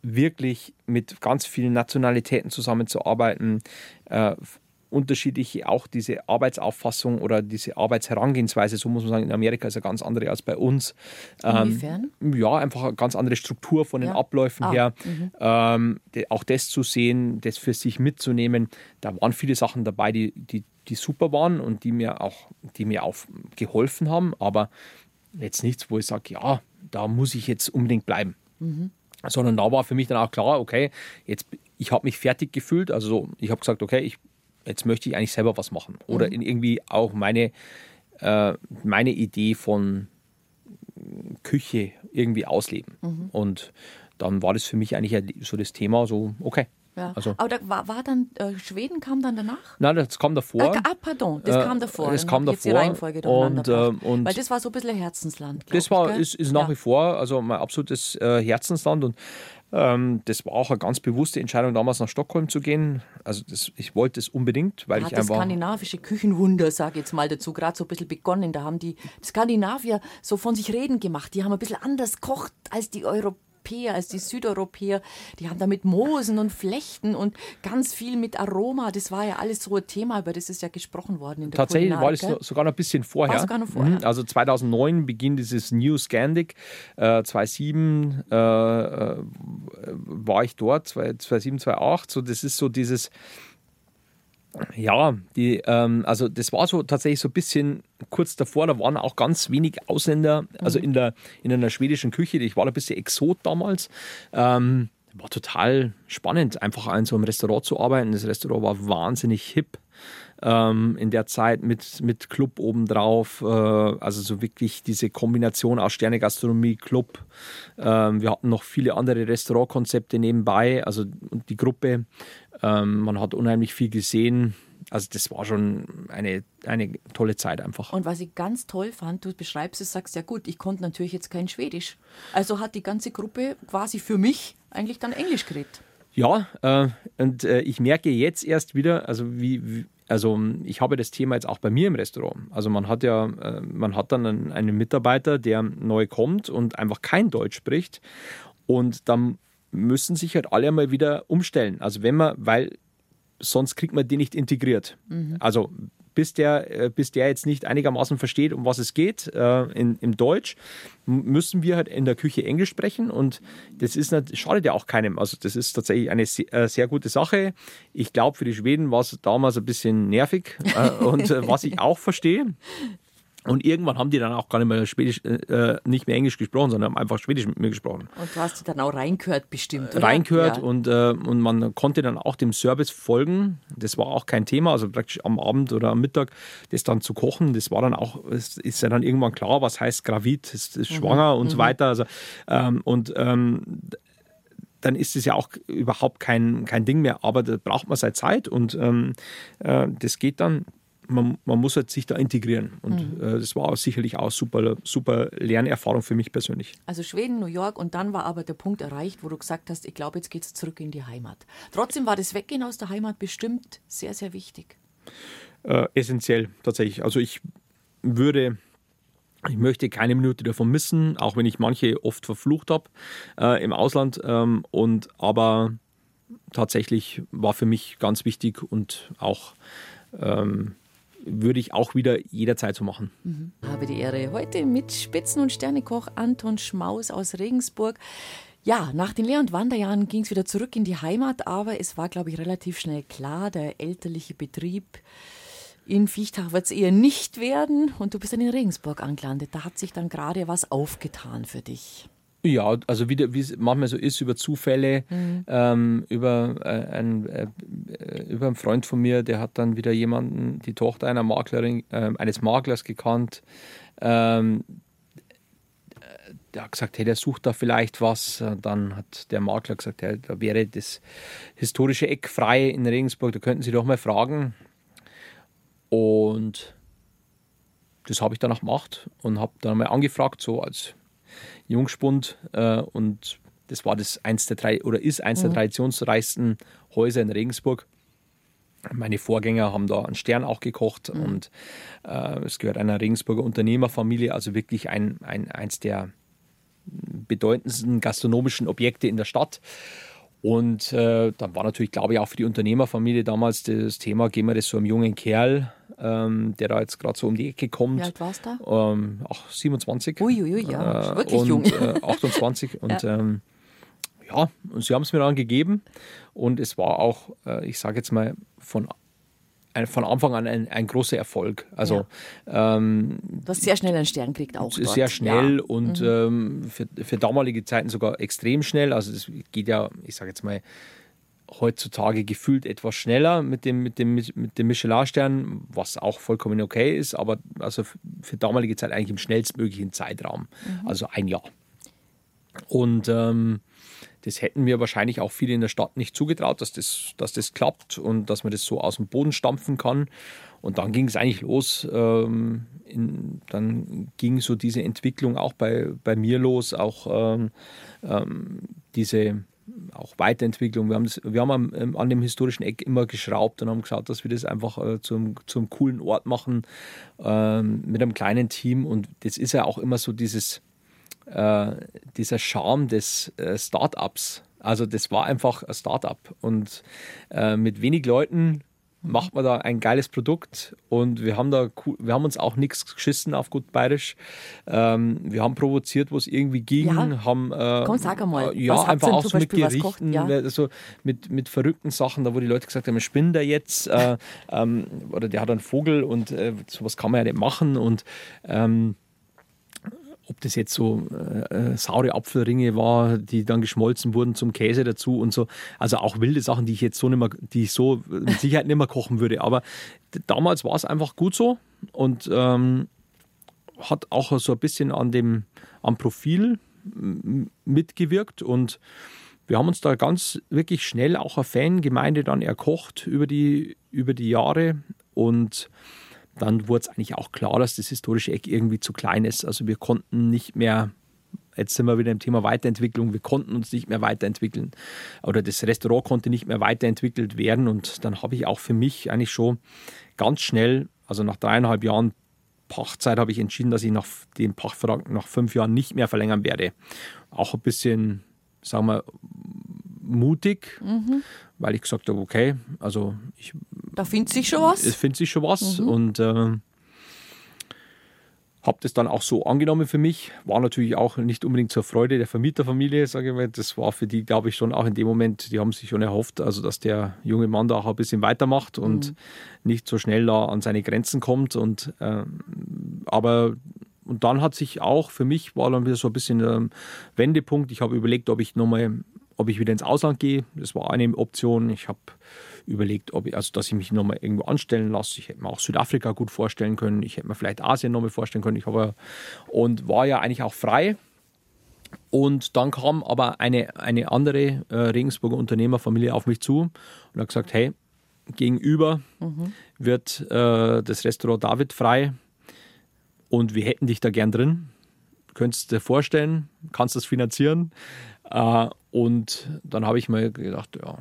wirklich mit ganz vielen Nationalitäten zusammenzuarbeiten, unterschiedliche auch diese Arbeitsauffassung oder diese Arbeitsherangehensweise, so muss man sagen, in Amerika ist ja ganz andere als bei uns. Inwiefern? Ähm, ja, einfach eine ganz andere Struktur von den ja. Abläufen ah, her. Mhm. Ähm, auch das zu sehen, das für sich mitzunehmen, da waren viele Sachen dabei, die, die, die super waren und die mir auch, die mir auch geholfen haben, aber jetzt nichts, wo ich sage, ja, da muss ich jetzt unbedingt bleiben. Mhm. Sondern da war für mich dann auch klar, okay, jetzt ich habe mich fertig gefühlt. Also ich habe gesagt, okay, ich jetzt möchte ich eigentlich selber was machen. Oder mhm. in irgendwie auch meine, äh, meine Idee von Küche irgendwie ausleben. Mhm. Und dann war das für mich eigentlich so das Thema, so, okay. Ja. Also, Aber da war, war dann, äh, Schweden kam dann danach? Nein, das kam davor. Äh, ah, pardon, das äh, kam davor. Das kam davor. Die Reihenfolge und, äh, und Weil das war so ein bisschen Herzensland. Das war, ich, ist, ist nach ja. wie vor also mein absolutes äh, Herzensland und ähm, das war auch eine ganz bewusste Entscheidung, damals nach Stockholm zu gehen. Also das, ich wollte es unbedingt, weil da ich einfach... das skandinavische Küchenwunder, sage ich jetzt mal dazu, gerade so ein bisschen begonnen. Da haben die Skandinavier so von sich reden gemacht. Die haben ein bisschen anders kocht als die Europäer. Europäer als die Südeuropäer. Die haben da mit Moosen und Flechten und ganz viel mit Aroma. Das war ja alles so ein Thema, über das ist ja gesprochen worden in der Tatsächlich war das sogar noch ein bisschen vorher. War sogar noch vorher. Mhm. Also 2009 beginnt dieses New Scandic. Äh, 2007 äh, äh, war ich dort, 2007, 2008. So, das ist so dieses ja, die, ähm, also das war so tatsächlich so ein bisschen kurz davor, da waren auch ganz wenig Ausländer, also mhm. in, der, in einer schwedischen Küche. Ich war ein bisschen Exot damals. Ähm, war total spannend, einfach in so einem Restaurant zu arbeiten. Das Restaurant war wahnsinnig hip ähm, in der Zeit mit, mit Club obendrauf. Äh, also so wirklich diese Kombination aus Sternegastronomie, Club. Ähm, wir hatten noch viele andere Restaurantkonzepte nebenbei. Also die Gruppe ähm, man hat unheimlich viel gesehen. Also das war schon eine, eine tolle Zeit einfach. Und was ich ganz toll fand, du beschreibst es, sagst ja gut, ich konnte natürlich jetzt kein Schwedisch. Also hat die ganze Gruppe quasi für mich eigentlich dann Englisch geredet. Ja, äh, und äh, ich merke jetzt erst wieder, also wie, wie, also ich habe das Thema jetzt auch bei mir im Restaurant. Also man hat ja, äh, man hat dann einen, einen Mitarbeiter, der neu kommt und einfach kein Deutsch spricht. Und dann müssen sich halt alle einmal wieder umstellen. Also wenn man, weil sonst kriegt man die nicht integriert. Mhm. Also bis der, äh, bis der jetzt nicht einigermaßen versteht, um was es geht äh, in, im Deutsch, müssen wir halt in der Küche Englisch sprechen und das ist nicht, schadet ja auch keinem. Also das ist tatsächlich eine sehr, äh, sehr gute Sache. Ich glaube, für die Schweden war es damals ein bisschen nervig äh, und äh, was ich auch verstehe, und irgendwann haben die dann auch gar nicht mehr Schwedisch, äh, nicht mehr Englisch gesprochen, sondern haben einfach Schwedisch mit mir gesprochen. Und du hast die dann auch reingehört bestimmt, oder? Reingehört ja. und, äh, und man konnte dann auch dem Service folgen. Das war auch kein Thema, also praktisch am Abend oder am Mittag das dann zu kochen. Das war dann auch, es ist ja dann irgendwann klar, was heißt Gravid, ist, ist mhm. schwanger und mhm. so weiter. Also, ähm, und ähm, dann ist es ja auch überhaupt kein, kein Ding mehr. Aber da braucht man seine Zeit und ähm, äh, das geht dann man, man muss halt sich da integrieren. Und mhm. äh, das war auch sicherlich auch super, super Lernerfahrung für mich persönlich. Also Schweden, New York und dann war aber der Punkt erreicht, wo du gesagt hast, ich glaube, jetzt geht es zurück in die Heimat. Trotzdem war das Weggehen aus der Heimat bestimmt sehr, sehr wichtig. Äh, essentiell tatsächlich. Also ich würde ich möchte keine Minute davon missen, auch wenn ich manche oft verflucht habe äh, im Ausland. Ähm, und aber tatsächlich war für mich ganz wichtig und auch ähm, würde ich auch wieder jederzeit so machen. Mhm. Habe die Ehre. Heute mit Spitzen- und Sternekoch Anton Schmaus aus Regensburg. Ja, nach den Lehr- und Wanderjahren ging es wieder zurück in die Heimat, aber es war, glaube ich, relativ schnell klar, der elterliche Betrieb in Viechtach wird es eher nicht werden und du bist dann in Regensburg angelandet. Da hat sich dann gerade was aufgetan für dich. Ja, also wie, wie es manchmal so ist, über Zufälle, mhm. ähm, über, äh, ein, äh, über einen Freund von mir, der hat dann wieder jemanden, die Tochter einer Maklerin, äh, eines Maklers gekannt. Ähm, der hat gesagt, hey, der sucht da vielleicht was. Dann hat der Makler gesagt, hey, da wäre das historische Eck frei in Regensburg, da könnten Sie doch mal fragen. Und das habe ich dann auch gemacht und habe dann mal angefragt, so als Jungspund. Äh, und das war das eins der drei oder ist eins mhm. der traditionsreichsten Häuser in Regensburg. Meine Vorgänger haben da einen Stern auch gekocht mhm. und äh, es gehört einer Regensburger Unternehmerfamilie, also wirklich ein, ein, eins der bedeutendsten gastronomischen Objekte in der Stadt. Und äh, dann war natürlich, glaube ich, auch für die Unternehmerfamilie damals das Thema, geben wir das so einem jungen Kerl, ähm, der da jetzt gerade so um die Ecke kommt. Wie alt warst du da? Ähm, ach, 27. Uiuiui, ui, ja, äh, wirklich und, jung. Äh, 28. und ja. Ähm, ja, und sie haben es mir dann gegeben. Und es war auch, äh, ich sage jetzt mal, von von Anfang an ein, ein großer Erfolg. Also ja. ähm, du hast sehr schnell einen Stern gekriegt auch. Dort. Sehr schnell ja. und mhm. ähm, für, für damalige Zeiten sogar extrem schnell. Also das geht ja, ich sage jetzt mal, heutzutage gefühlt etwas schneller mit dem, mit dem, mit dem Michelin-Stern, was auch vollkommen okay ist, aber also für damalige Zeit eigentlich im schnellstmöglichen Zeitraum. Mhm. Also ein Jahr. Und ähm, das hätten mir wahrscheinlich auch viele in der Stadt nicht zugetraut, dass das, dass das klappt und dass man das so aus dem Boden stampfen kann. Und dann ging es eigentlich los. Ähm, in, dann ging so diese Entwicklung auch bei, bei mir los, auch ähm, ähm, diese auch Weiterentwicklung. Wir haben, das, wir haben an, ähm, an, dem historischen Eck immer geschraubt und haben geschaut, dass wir das einfach äh, zum, zum coolen Ort machen ähm, mit einem kleinen Team. Und das ist ja auch immer so dieses äh, dieser Charme des äh, Startups. Also das war einfach ein Startup und äh, mit wenig Leuten macht man da ein geiles Produkt und wir haben da wir haben uns auch nichts geschissen auf gut bayerisch. Ähm, wir haben provoziert, wo es irgendwie ging, ja. haben äh, Komm, sag einmal. Äh, ja, was einfach auch so mit Gerichten, ja. also mit, mit verrückten Sachen, da wo die Leute gesagt haben, spinnt der jetzt äh, ähm, oder der hat einen Vogel und äh, sowas kann man ja nicht machen und ähm, ob das jetzt so äh, äh, saure Apfelringe war, die dann geschmolzen wurden zum Käse dazu und so. Also auch wilde Sachen, die ich jetzt so nicht mehr, die ich so mit Sicherheit nicht mehr kochen würde. Aber damals war es einfach gut so und ähm, hat auch so ein bisschen an dem am Profil mitgewirkt und wir haben uns da ganz wirklich schnell auch eine Fangemeinde dann erkocht über die, über die Jahre und dann wurde es eigentlich auch klar, dass das historische Eck irgendwie zu klein ist. Also wir konnten nicht mehr Jetzt sind wir wieder im Thema Weiterentwicklung. Wir konnten uns nicht mehr weiterentwickeln oder das Restaurant konnte nicht mehr weiterentwickelt werden. Und dann habe ich auch für mich eigentlich schon ganz schnell, also nach dreieinhalb Jahren Pachtzeit, habe ich entschieden, dass ich nach dem Pachtvertrag nach fünf Jahren nicht mehr verlängern werde. Auch ein bisschen, sagen wir, mutig, mhm. weil ich gesagt habe, okay, also ich. Da findet sich schon was. Es findet sich schon was mhm. und äh, habe das dann auch so angenommen für mich. War natürlich auch nicht unbedingt zur Freude der Vermieterfamilie, sage ich mal. Das war für die, glaube ich, schon auch in dem Moment, die haben sich schon erhofft, also dass der junge Mann da auch ein bisschen weitermacht und mhm. nicht so schnell da an seine Grenzen kommt. Und äh, aber und dann hat sich auch für mich war dann wieder so ein bisschen ein Wendepunkt. Ich habe überlegt, ob ich nochmal ob ich wieder ins Ausland gehe. Das war eine Option. Ich habe überlegt, ob ich, also dass ich mich nochmal irgendwo anstellen lasse. Ich hätte mir auch Südafrika gut vorstellen können. Ich hätte mir vielleicht Asien nochmal vorstellen können. Ich habe und war ja eigentlich auch frei. Und dann kam aber eine, eine andere äh, Regensburger Unternehmerfamilie auf mich zu und hat gesagt: Hey, gegenüber mhm. wird äh, das Restaurant David frei und wir hätten dich da gern drin. Könntest du dir vorstellen, kannst du das finanzieren? Äh, und dann habe ich mir gedacht, ja,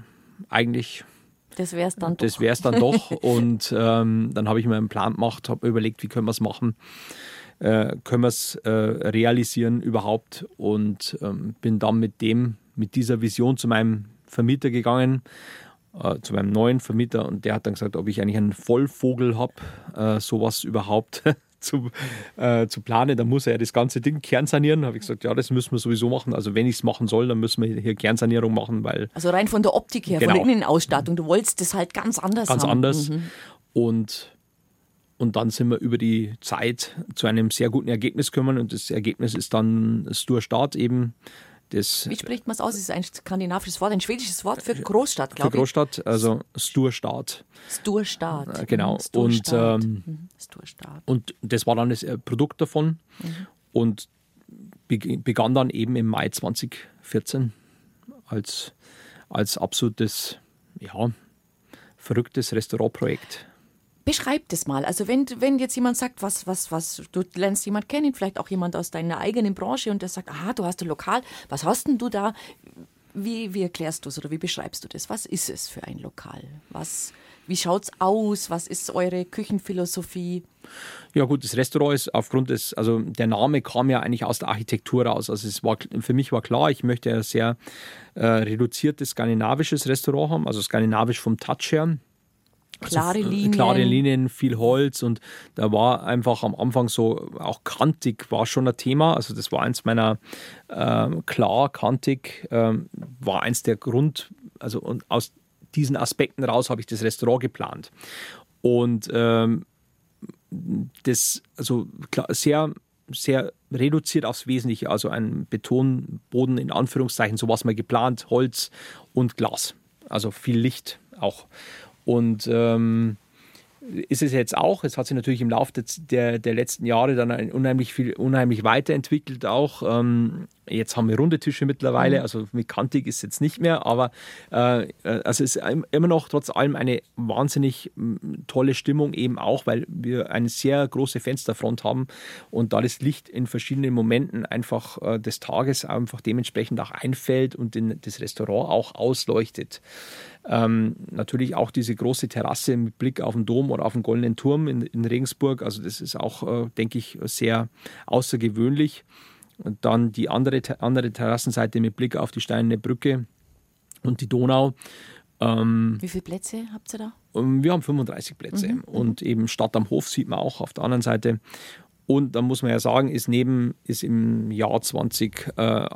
eigentlich. Das wäre es dann doch. Das wäre es dann doch. und ähm, dann habe ich mir einen Plan gemacht, habe überlegt, wie können wir es machen. Äh, können wir es äh, realisieren überhaupt? Und ähm, bin dann mit dem, mit dieser Vision zu meinem Vermieter gegangen, äh, zu meinem neuen Vermieter und der hat dann gesagt, ob ich eigentlich einen Vollvogel habe, äh, sowas überhaupt zu, äh, zu planen. Dann muss er ja das ganze Ding kernsanieren. Da habe ich gesagt, ja, das müssen wir sowieso machen. Also wenn ich es machen soll, dann müssen wir hier Kernsanierung machen, weil. Also rein von der Optik her, genau. von der Innenausstattung. Du wolltest das halt ganz anders ganz haben. Ganz anders. Mhm. Und und dann sind wir über die Zeit zu einem sehr guten Ergebnis gekommen. Und das Ergebnis ist dann Sturstart eben. Das, Wie spricht man es aus? Es ist ein skandinavisches Wort, ein schwedisches Wort für Großstadt, glaube ich. Für Großstadt, also Sturstaat. Sturstaat. Äh, genau. Sturstaat. Und, ähm, mhm. Sturstaat. und das war dann das äh, Produkt davon. Mhm. Und begann dann eben im Mai 2014 als, als absolutes, ja, verrücktes Restaurantprojekt. Beschreib das mal. Also wenn, wenn jetzt jemand sagt, was, was, was, du lernst jemand kennen, vielleicht auch jemand aus deiner eigenen Branche und der sagt, aha, du hast ein Lokal, was hast denn du da? Wie, wie erklärst du es oder wie beschreibst du das? Was ist es für ein Lokal? Was, wie schaut es aus? Was ist eure Küchenphilosophie? Ja gut, das Restaurant ist aufgrund des, also der Name kam ja eigentlich aus der Architektur raus. Also es war für mich war klar, ich möchte ein sehr äh, reduziertes skandinavisches Restaurant haben, also skandinavisch vom Touch her. Also klare Linien. Klare Linien, viel Holz und da war einfach am Anfang so, auch kantig war schon ein Thema. Also das war eins meiner, äh, klar, kantig äh, war eins der Grund, also und aus diesen Aspekten raus habe ich das Restaurant geplant. Und ähm, das, also klar, sehr, sehr reduziert aufs Wesentliche, also ein Betonboden in Anführungszeichen, so was mal geplant, Holz und Glas. Also viel Licht auch. Und ähm, ist es jetzt auch. Es hat sich natürlich im Laufe der, der letzten Jahre dann unheimlich viel, unheimlich weiterentwickelt auch. Ähm, jetzt haben wir runde Tische mittlerweile, mhm. also mit kantig ist es jetzt nicht mehr, aber äh, also es ist immer noch trotz allem eine wahnsinnig tolle Stimmung eben auch, weil wir eine sehr große Fensterfront haben und da das Licht in verschiedenen Momenten einfach äh, des Tages einfach dementsprechend auch einfällt und den, das Restaurant auch ausleuchtet. Ähm, natürlich auch diese große Terrasse mit Blick auf den Dom oder auf den Goldenen Turm in, in Regensburg. Also das ist auch, äh, denke ich, sehr außergewöhnlich. Und dann die andere, andere Terrassenseite mit Blick auf die Steinerne Brücke und die Donau. Ähm, Wie viele Plätze habt ihr da? Ähm, wir haben 35 Plätze. Mhm, mhm. Und eben Stadt am Hof sieht man auch auf der anderen Seite. Und da muss man ja sagen, ist neben, ist im Jahr 20 äh,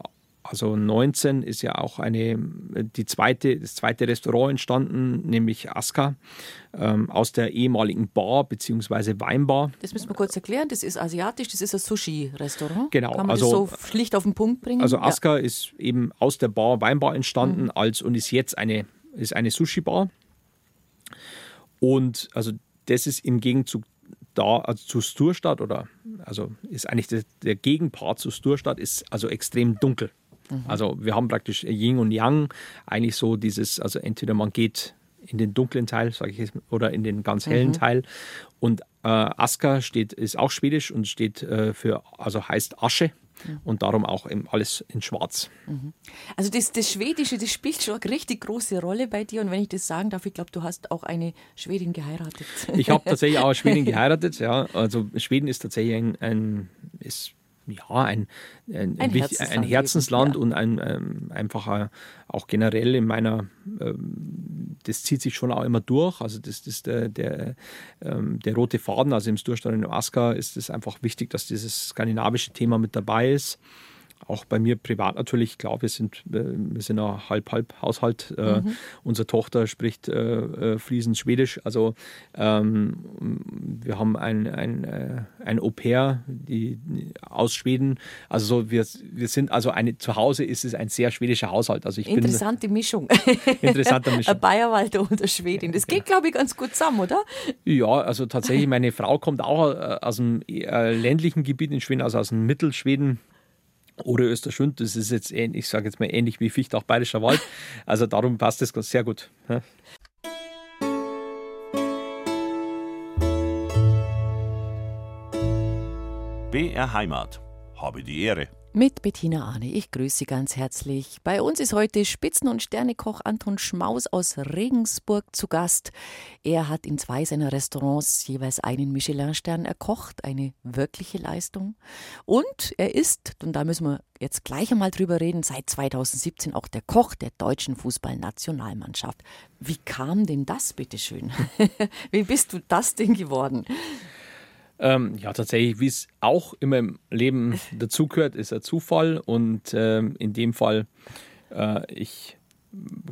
also 19 ist ja auch eine, die zweite, das zweite Restaurant entstanden, nämlich Aska, ähm, aus der ehemaligen Bar bzw. Weinbar. Das müssen wir kurz erklären. Das ist asiatisch, das ist ein Sushi-Restaurant. Genau. Kann man also, das so schlicht auf den Punkt bringen? Also Aska ja. ist eben aus der Bar Weinbar entstanden mhm. als und ist jetzt eine, ist eine Sushi-Bar. Und also das ist im Gegenzug da also zu Sturstadt oder also ist eigentlich der, der Gegenpart zu Sturstadt ist also extrem dunkel. Mhm. Also wir haben praktisch Yin und Yang, eigentlich so dieses, also entweder man geht in den dunklen Teil, sage ich jetzt, oder in den ganz hellen mhm. Teil. Und äh, Aska steht, ist auch schwedisch und steht äh, für, also heißt Asche mhm. und darum auch alles in Schwarz. Mhm. Also das, das Schwedische, das spielt schon eine richtig große Rolle bei dir. Und wenn ich das sagen darf, ich glaube, du hast auch eine Schwedin geheiratet. Ich habe tatsächlich auch eine Schwedin geheiratet. Ja, also Schweden ist tatsächlich ein, ein ist ja, ein, ein, ein Herzensland, ein Herzensland ja. und ein, ähm, einfach auch generell in meiner, ähm, das zieht sich schon auch immer durch. Also das, das der, der, ähm, der rote Faden, also im Sturstein in Aska ist es einfach wichtig, dass dieses skandinavische Thema mit dabei ist auch bei mir privat natürlich, klar, wir sind, äh, wir sind ein Halb-Halb-Haushalt. Äh, mhm. Unsere Tochter spricht äh, fließend Schwedisch. Also ähm, wir haben ein, ein, ein Au-pair die, aus Schweden. Also so, wir, wir sind also eine, zu Hause ist es ein sehr schwedischer Haushalt. Also ich Interessante bin, Mischung. Interessante Mischung. Bayerwalder und Schwedin. Das geht, glaube ich, ganz gut zusammen, oder? Ja, also tatsächlich, meine Frau kommt auch aus dem ländlichen Gebiet in Schweden, also aus dem Mittelschweden. Oder Österschund, das ist jetzt ähnlich, ich sage jetzt mal ähnlich wie Fichtach Bayerischer Wald. Also darum passt das sehr gut. BR Heimat. Habe die Ehre. Mit Bettina Arne. Ich grüße Sie ganz herzlich. Bei uns ist heute Spitzen- und Sternekoch Anton Schmaus aus Regensburg zu Gast. Er hat in zwei seiner Restaurants jeweils einen Michelin-Stern erkocht, eine wirkliche Leistung. Und er ist, und da müssen wir jetzt gleich einmal drüber reden, seit 2017 auch der Koch der deutschen Fußballnationalmannschaft. Wie kam denn das, bitteschön? Wie bist du das denn geworden? Ähm, ja, tatsächlich, wie es auch immer im Leben dazugehört, ist ein Zufall. Und ähm, in dem Fall, äh, ich,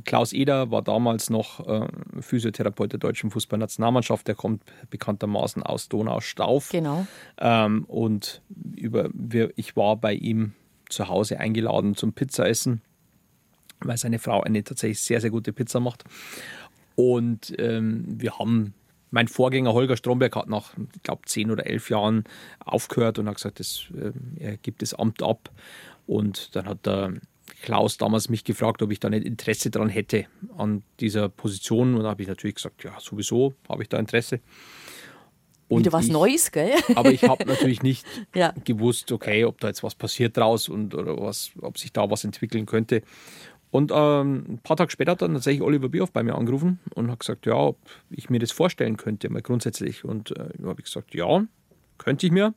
Klaus Eder war damals noch äh, Physiotherapeut der deutschen Fußballnationalmannschaft. Der kommt bekanntermaßen aus Donaustauf. Genau. Ähm, und über, wir, ich war bei ihm zu Hause eingeladen zum Pizzaessen, weil seine Frau eine tatsächlich sehr, sehr gute Pizza macht. Und ähm, wir haben mein Vorgänger Holger Stromberg hat nach, ich glaube, zehn oder elf Jahren aufgehört und hat gesagt, das, äh, er gibt das Amt ab. Und dann hat der Klaus damals mich gefragt, ob ich da nicht Interesse daran hätte an dieser Position. Und da habe ich natürlich gesagt, ja, sowieso habe ich da Interesse. Und Wieder was ich, Neues, gell? Aber ich habe natürlich nicht ja. gewusst, okay, ob da jetzt was passiert draus und oder was, ob sich da was entwickeln könnte. Und ähm, ein paar Tage später hat dann tatsächlich Oliver Bierhoff bei mir angerufen und hat gesagt, ja, ob ich mir das vorstellen könnte, mal grundsätzlich. Und äh, habe ich gesagt, ja, könnte ich mir.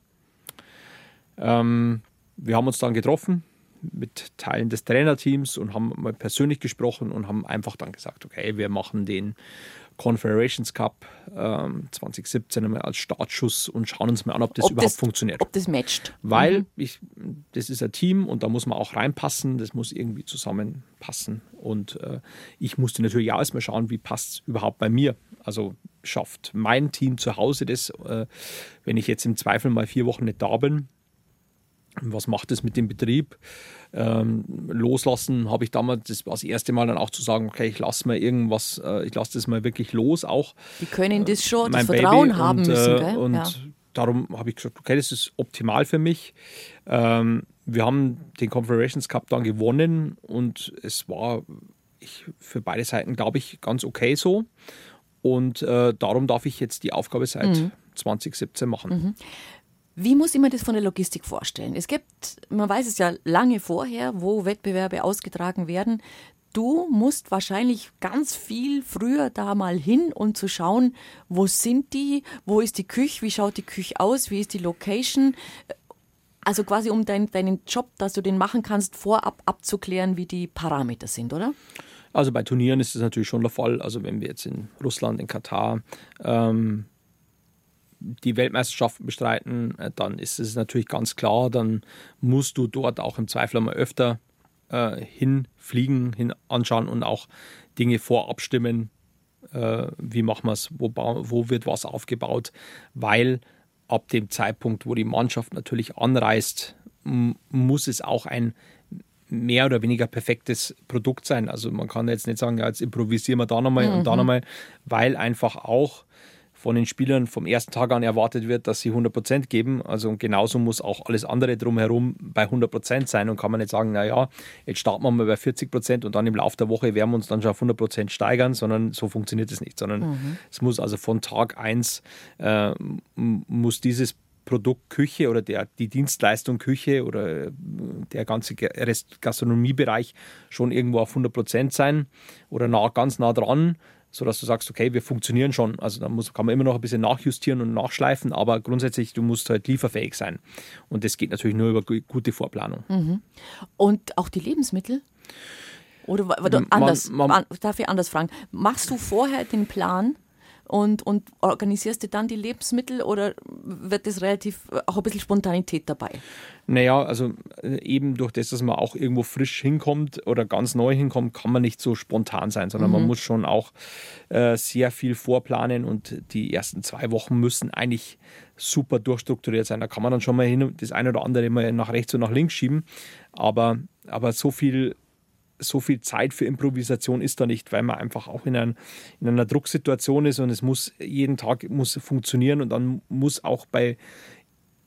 Ähm, wir haben uns dann getroffen mit Teilen des Trainerteams und haben mal persönlich gesprochen und haben einfach dann gesagt, okay, wir machen den Confederations Cup ähm, 2017 einmal als Startschuss und schauen uns mal an, ob das ob überhaupt das, funktioniert. Ob das matcht. Weil mhm. ich, das ist ein Team und da muss man auch reinpassen, das muss irgendwie zusammenpassen. Und äh, ich musste natürlich auch erstmal schauen, wie passt es überhaupt bei mir. Also schafft mein Team zu Hause das, äh, wenn ich jetzt im Zweifel mal vier Wochen nicht da bin, was macht es mit dem Betrieb? Ähm, loslassen habe ich damals, das war das erste Mal dann auch zu sagen, okay, ich lasse mal irgendwas, äh, ich lasse das mal wirklich los auch. Die können das schon, das Vertrauen Baby haben und, müssen. Äh, gell? Und ja. darum habe ich gesagt, okay, das ist optimal für mich. Ähm, wir haben den Confederations Cup dann gewonnen und es war ich, für beide Seiten, glaube ich, ganz okay so. Und äh, darum darf ich jetzt die Aufgabe seit mhm. 2017 machen. Mhm. Wie muss ich mir das von der Logistik vorstellen? Es gibt, man weiß es ja lange vorher, wo Wettbewerbe ausgetragen werden. Du musst wahrscheinlich ganz viel früher da mal hin, um zu schauen, wo sind die, wo ist die Küche, wie schaut die Küche aus, wie ist die Location. Also quasi um dein, deinen Job, dass du den machen kannst, vorab abzuklären, wie die Parameter sind, oder? Also bei Turnieren ist das natürlich schon der Fall. Also wenn wir jetzt in Russland, in Katar ähm, die Weltmeisterschaften bestreiten, äh, dann ist es natürlich ganz klar, dann musst du dort auch im Zweifel einmal öfter äh, hinfliegen, hin anschauen und auch Dinge vorab stimmen. Äh, wie machen wir es, wo, wo wird was aufgebaut, weil ab dem Zeitpunkt, wo die Mannschaft natürlich anreist, muss es auch ein mehr oder weniger perfektes Produkt sein. Also man kann jetzt nicht sagen, ja, jetzt improvisieren wir da nochmal mhm. und da mhm. nochmal, weil einfach auch von den Spielern vom ersten Tag an erwartet wird, dass sie 100% geben. Also genauso muss auch alles andere drumherum bei 100% sein und kann man nicht sagen, naja, jetzt starten wir mal bei 40% und dann im Laufe der Woche werden wir uns dann schon auf 100% steigern, sondern so funktioniert es nicht, sondern mhm. es muss also von Tag 1 äh, muss dieses Produkt Küche oder der, die Dienstleistung Küche oder der ganze Rest Gastronomiebereich schon irgendwo auf 100% sein oder nah, ganz nah dran sodass du sagst, okay, wir funktionieren schon. Also da muss, kann man immer noch ein bisschen nachjustieren und nachschleifen, aber grundsätzlich, du musst halt lieferfähig sein. Und das geht natürlich nur über gute Vorplanung. Mhm. Und auch die Lebensmittel? Oder anders, man, man, darf ich anders fragen? Machst du vorher den Plan, und, und organisierst du dann die Lebensmittel oder wird das relativ auch ein bisschen Spontanität dabei? Naja, also äh, eben durch das, dass man auch irgendwo frisch hinkommt oder ganz neu hinkommt, kann man nicht so spontan sein, sondern mhm. man muss schon auch äh, sehr viel vorplanen und die ersten zwei Wochen müssen eigentlich super durchstrukturiert sein. Da kann man dann schon mal hin, das eine oder andere mal nach rechts und nach links schieben, aber, aber so viel so viel Zeit für Improvisation ist da nicht, weil man einfach auch in, ein, in einer Drucksituation ist und es muss jeden Tag muss funktionieren und dann muss auch bei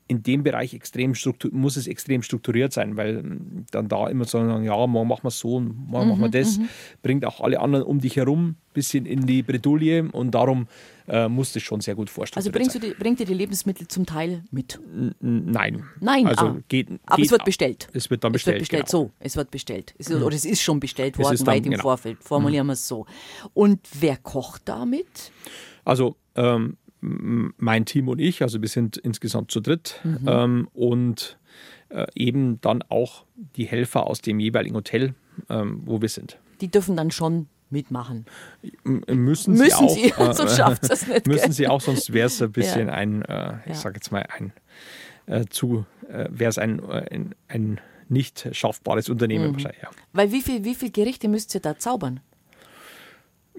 in dem Bereich extrem muss es extrem strukturiert sein, weil dann da immer so sagen, ja, morgen machen wir so, morgen mhm, machen wir mhm, das, mhm. bringt auch alle anderen um dich herum ein bisschen in die Bredouille und darum äh, muss das schon sehr gut vorstellen. Also bringst du die, bringt ihr die Lebensmittel zum Teil mit? N nein. Nein, also ah. geht, aber geht es wird bestellt. Es wird dann bestellt. Es wird bestellt, genau. so, es wird bestellt. Es, oder es ist schon bestellt worden, dann, weit im genau. Vorfeld, formulieren wir es so. Und wer kocht damit? Also ähm, mein Team und ich, also wir sind insgesamt zu dritt Mhm. ähm, und äh, eben dann auch die Helfer aus dem jeweiligen Hotel, ähm, wo wir sind. Die dürfen dann schon mitmachen. M müssen, Müssen sie auch, sie, äh, sonst schafft es nicht. müssen gell? sie auch, sonst wäre es ein bisschen Ja. ein, äh, ich Ja. sage jetzt mal ein äh, zu, äh, wäre es ein, äh, ein, ein nicht schaffbares Unternehmen Mhm. wahrscheinlich. Ja. Weil wie viel, wie viel Gerichte müsst ihr da zaubern?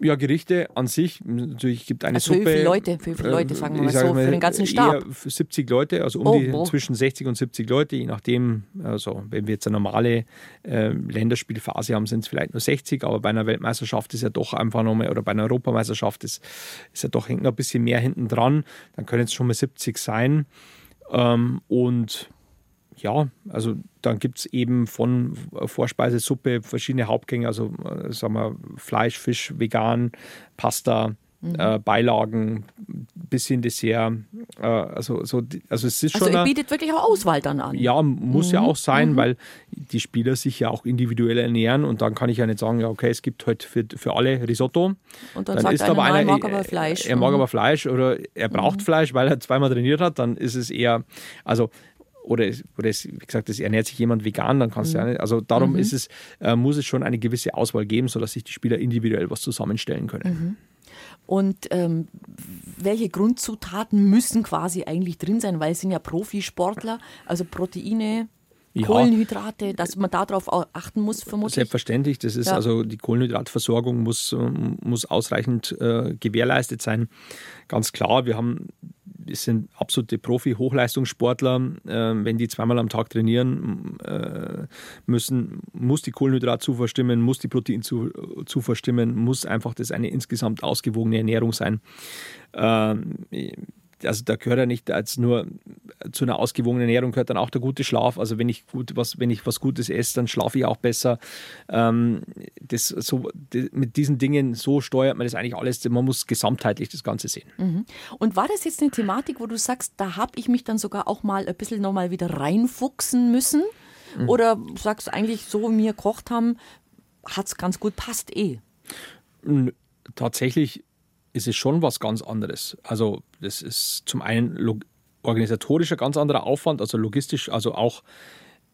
Ja, Gerichte an sich, natürlich gibt eine Also für wie Suppe. viele Leute? Für wie viele Leute, sagen wir ich mal so, für den ganzen Stab? Eher für 70 Leute, also um Oh, die boah. zwischen 60 und 70 Leute, je nachdem. Also wenn wir jetzt eine normale äh, Länderspielphase haben, sind es vielleicht nur 60, aber bei einer Weltmeisterschaft ist ja doch einfach nochmal, oder bei einer Europameisterschaft ist, ist ja doch noch ein bisschen mehr hinten dran. Dann können es schon mal 70 sein. Ähm, und ja, also dann gibt es eben von Vorspeise, Suppe, verschiedene Hauptgänge, also äh, sagen wir Fleisch, Fisch, vegan, Pasta, Mhm. äh, Beilagen, bisschen Dessert. Äh, also, so, also es ist Also schon. ihr eine- bietet wirklich auch Auswahl dann an. ja, muss Mhm. ja auch sein, weil die Spieler sich ja auch individuell ernähren und dann kann ich ja nicht sagen, ja, okay, es gibt heute für, für alle Risotto. Und dann, Dann sagt ist einer, aber einer, mag aber Fleisch. er mag Mhm. aber Fleisch oder er braucht Fleisch, weil er zweimal trainiert hat, dann ist es eher, also oder, oder es, wie gesagt, es ernährt sich jemand vegan, dann kannst du ja nicht. Also darum ist es, äh, muss es schon eine gewisse Auswahl geben, sodass sich die Spieler individuell was zusammenstellen können. Und ähm, welche Grundzutaten müssen quasi eigentlich drin sein? Weil es sind ja Profisportler, also Proteine, Ja. Kohlenhydrate, dass man darauf au- achten muss, vermutlich. Selbstverständlich, das ist Ja. also die Kohlenhydratversorgung muss, ähm, muss ausreichend äh, gewährleistet sein. Ganz klar, wir haben, wir sind absolute Profi-Hochleistungssportler. Ähm, wenn die zweimal am Tag trainieren äh, müssen, muss die Kohlenhydratzufuhr stimmen, muss die Proteinzufuhr stimmen, muss einfach das eine insgesamt ausgewogene Ernährung sein. Also da gehört ja nicht als nur zu einer ausgewogenen Ernährung gehört dann auch der gute Schlaf. Also wenn ich gut was, wenn ich was Gutes esse, dann schlafe ich auch besser. Ähm, das so die, mit diesen Dingen so steuert man das eigentlich alles. Man muss gesamtheitlich das Ganze sehen. Und war das jetzt eine Thematik, wo du sagst, da habe ich mich dann sogar auch mal ein bisschen nochmal wieder reinfuchsen müssen? Mhm. Oder sagst du eigentlich, so wie wir gekocht haben, hat es ganz gut passt eh? Tatsächlich ist es schon was ganz anderes. Also das ist zum einen organisatorischer ganz anderer Aufwand, also logistisch, also auch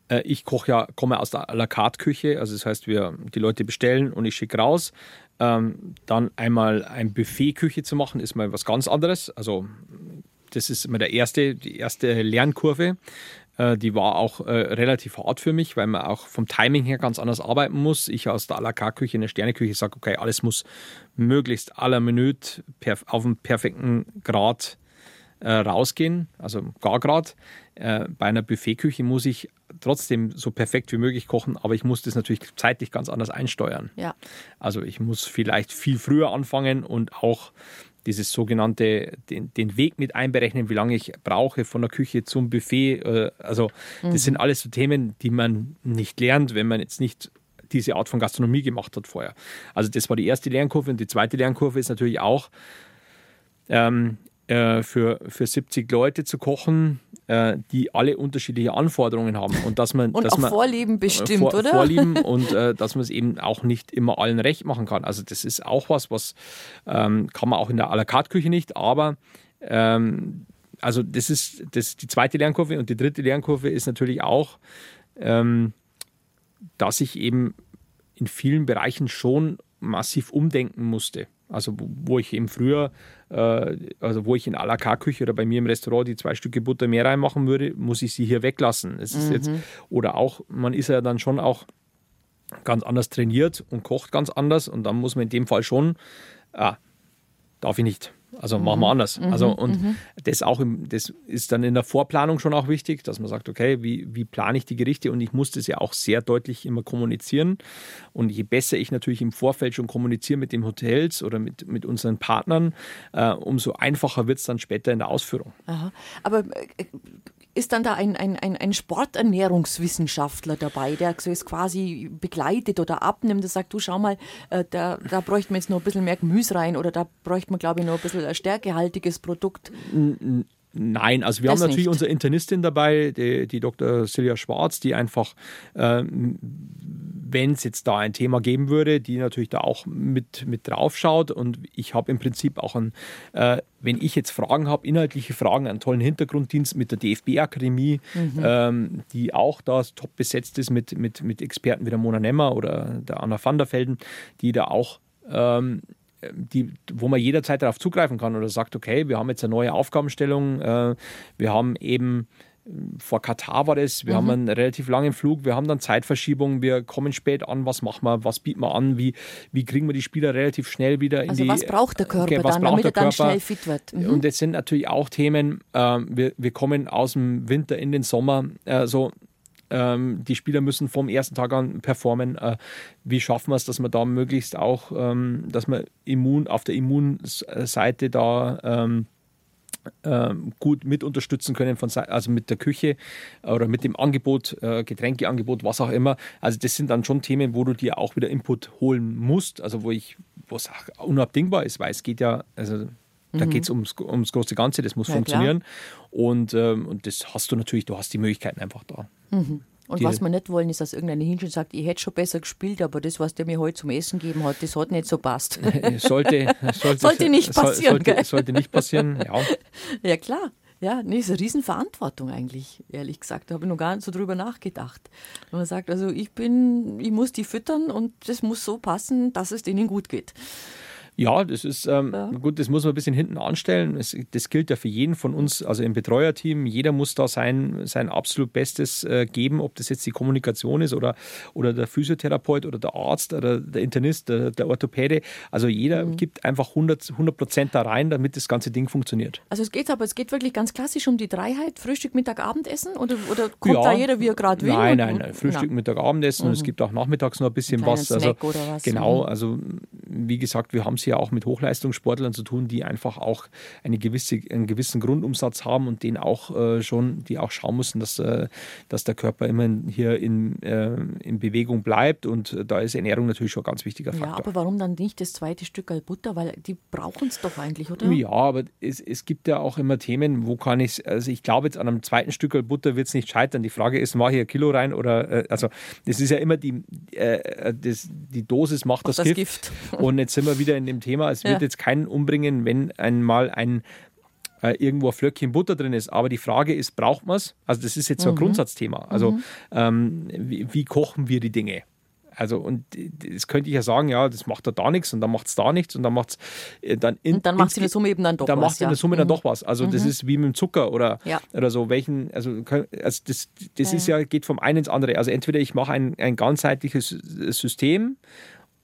äh, ich koche ja, komme aus der à la carte Küche, also das heißt, wir die Leute bestellen und ich schicke raus. Ähm, dann einmal ein Buffet Küche zu machen, ist mal was ganz anderes. Also das ist immer der erste, die erste Lernkurve. Äh, Die war auch äh, relativ hart für mich, weil man auch vom Timing her ganz anders arbeiten muss. Ich aus der à la carte Küche in der Sterneküche sage, okay, alles muss möglichst aller Minute perf auf einem perfekten Grad äh, rausgehen, also Gargrad. Äh, bei einer Buffetküche muss ich trotzdem so perfekt wie möglich kochen, aber ich muss das natürlich zeitlich ganz anders einsteuern. Ja. Also ich muss vielleicht viel früher anfangen und auch dieses sogenannte, den, den Weg mit einberechnen, wie lange ich brauche von der Küche zum Buffet. Äh, also das sind alles so Themen, die man nicht lernt, wenn man jetzt nicht diese Art von Gastronomie gemacht hat vorher. Also das war die erste Lernkurve und die zweite Lernkurve ist natürlich auch, ähm, äh, für, für 70 Leute zu kochen, äh, die alle unterschiedliche Anforderungen haben. Und dass man, Und dass auch man, Vorlieben bestimmt, vor, oder? Vorlieben und äh, dass man es eben auch nicht immer allen recht machen kann. Also das ist auch was, was ähm, kann man auch in der à la carte Küche nicht, aber ähm, also das ist das die zweite Lernkurve und die dritte Lernkurve ist natürlich auch, ähm, dass ich eben in vielen Bereichen schon massiv umdenken musste. Also wo- ich eben früher, äh, also wo ich in à la carte Küche oder bei mir im Restaurant die zwei Stücke Butter mehr reinmachen würde, muss ich sie hier weglassen. Es ist jetzt, oder auch, man ist ja dann schon auch ganz anders trainiert und kocht ganz anders und dann muss man in dem Fall schon, ah, darf ich nicht. Also mhm. machen wir anders. Mhm. Also und mhm. das auch im, das ist dann in der Vorplanung schon auch wichtig, dass man sagt, okay, wie, wie plane ich die Gerichte? Und ich muss das ja auch sehr deutlich immer kommunizieren. Und je besser ich natürlich im Vorfeld schon kommuniziere mit den Hotels oder mit, mit unseren Partnern, äh, umso einfacher wird es dann später in der Ausführung. Aha. Aber äh, ist dann da ein, ein, ein, Sporternährungswissenschaftler dabei, der so es quasi begleitet oder abnimmt und sagt, du schau mal, äh, da, da bräuchte man jetzt noch ein bisschen mehr Gemüse rein oder da bräuchte man, glaube ich, noch ein bisschen ein stärkehaltiges Produkt. Nein, also wir das haben natürlich nicht. unsere Internistin dabei, die, die Dr. Silja Schwarz, die einfach, ähm, wenn es jetzt da ein Thema geben würde, die natürlich da auch mit, mit drauf schaut. Und ich habe im Prinzip auch ein, äh, wenn ich jetzt Fragen habe, inhaltliche Fragen, einen tollen Hintergrunddienst mit der DFB-Akademie, mhm. ähm, die auch da top besetzt ist mit, mit, mit Experten wie der Mona Nemmer oder der Anna van der Velden, die da auch ähm, die, wo man jederzeit darauf zugreifen kann oder sagt, okay, wir haben jetzt eine neue Aufgabenstellung, äh, wir haben eben vor Katar war das, wir mhm. haben einen relativ langen Flug, wir haben dann Zeitverschiebung, wir kommen spät an, was machen wir, was bieten wir an, wie, wie kriegen wir die Spieler relativ schnell wieder in also die... was braucht der Körper okay, dann, damit er dann schnell fit wird? Mhm. Und das sind natürlich auch Themen, äh, wir, wir kommen aus dem Winter in den Sommer, äh, so ähm, die Spieler müssen vom ersten Tag an performen. Äh, wie schaffen wir es, dass wir da möglichst auch, ähm, dass wir immun, auf der Immunseite da ähm, ähm, gut mit unterstützen können, von, also mit der Küche oder mit dem Angebot, äh, Getränkeangebot, was auch immer. Also das sind dann schon Themen, wo du dir auch wieder Input holen musst, also wo ich, wo es unabdingbar ist, weil es geht ja, also da mhm. geht es ums, ums große Ganze, das muss ja, funktionieren. Und, ähm, und das hast du natürlich, du hast die Möglichkeiten einfach da. Mhm. Und die, was wir nicht wollen, ist, dass irgendeine Hinschel sagt, ich hätte schon besser gespielt, aber das, was der mir heute zum Essen gegeben hat, das hat nicht so passt. sollte, sollte, sollte nicht passieren. Sollte, sollte, nicht passieren, ja. Ja, klar. Ja, nee, ist eine Riesenverantwortung eigentlich, ehrlich gesagt. Da habe ich noch gar nicht so drüber nachgedacht. Wenn man sagt, also ich bin, ich muss die füttern und das muss so passen, dass es denen gut geht. Ja, das ist ähm, ja. gut, das muss man ein bisschen hinten anstellen. Es, das gilt ja für jeden von uns, also im Betreuerteam. Jeder muss da sein, sein absolut Bestes äh, geben, ob das jetzt die Kommunikation ist oder, oder der Physiotherapeut oder der Arzt oder der Internist, der, der Orthopäde. Also jeder mhm. gibt einfach 100, 100 Prozent da rein, damit das ganze Ding funktioniert. Also es geht aber, es geht wirklich ganz klassisch um die Dreiheit, Frühstück, Mittag, Abendessen oder, oder kommt ja, da jeder, wie er gerade will? Nein, nein, nein, Frühstück, na. Mittag, Abendessen mhm. und es mhm. gibt auch nachmittags noch ein bisschen ein was. Also, was. Genau, mhm. also wie gesagt, wir haben es ja auch mit Hochleistungssportlern zu tun, die einfach auch eine gewisse, einen gewissen Grundumsatz haben und den auch äh, schon, die auch schauen müssen, dass, äh, dass der Körper immer hier in, äh, in Bewegung bleibt. Und da ist Ernährung natürlich schon ein ganz wichtiger Faktor. Ja, aber warum dann nicht das zweite Stück Butter? Weil die brauchen es doch eigentlich, oder? Ja, aber es, es gibt ja auch immer Themen, wo kann ich, also ich glaube jetzt an einem zweiten Stück Butter wird es nicht scheitern. Die Frage ist, mache ich ein Kilo rein oder, äh, also das ist ja immer die, äh, das, die Dosis macht das, das Gift. Gift. Und jetzt sind wir wieder in dem Thema, es wird ja. jetzt keinen umbringen, wenn einmal ein äh, irgendwo ein Flöckchen Butter drin ist. Aber die Frage ist, braucht man es? Also das ist jetzt so ein mhm. Grundsatzthema. Also mhm. ähm, wie, wie kochen wir die Dinge? Also, und das könnte ich ja sagen, ja, das macht da da nichts und dann macht es da nichts und dann macht es äh, dann in, Und dann macht es in der Summe eben dann doch dann was. macht ja. in der Summe mhm. dann doch was. Also, mhm. das ist wie mit dem Zucker oder, ja. oder so. Welchen, also, also das, das ja, ist ja, geht vom einen ins andere. Also, entweder ich mache ein, ein ganzheitliches System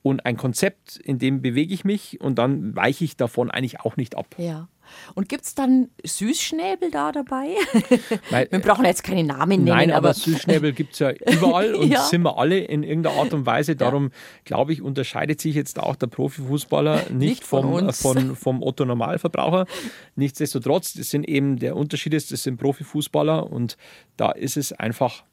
und ein Konzept, in dem bewege ich mich und dann weiche ich davon eigentlich auch nicht ab. Ja. Und gibt es dann Süßschnäbel da dabei? Weil, wir brauchen jetzt keine Namen nennen. Nein, aber, aber Süßschnäbel gibt es ja überall und ja. sind wir alle in irgendeiner Art und Weise. Darum, ja. glaube ich, unterscheidet sich jetzt auch der Profifußballer nicht, nicht vom, äh, von, vom Otto Normalverbraucher. Nichtsdestotrotz, das sind eben, der Unterschied ist, das sind Profifußballer und da ist es einfach,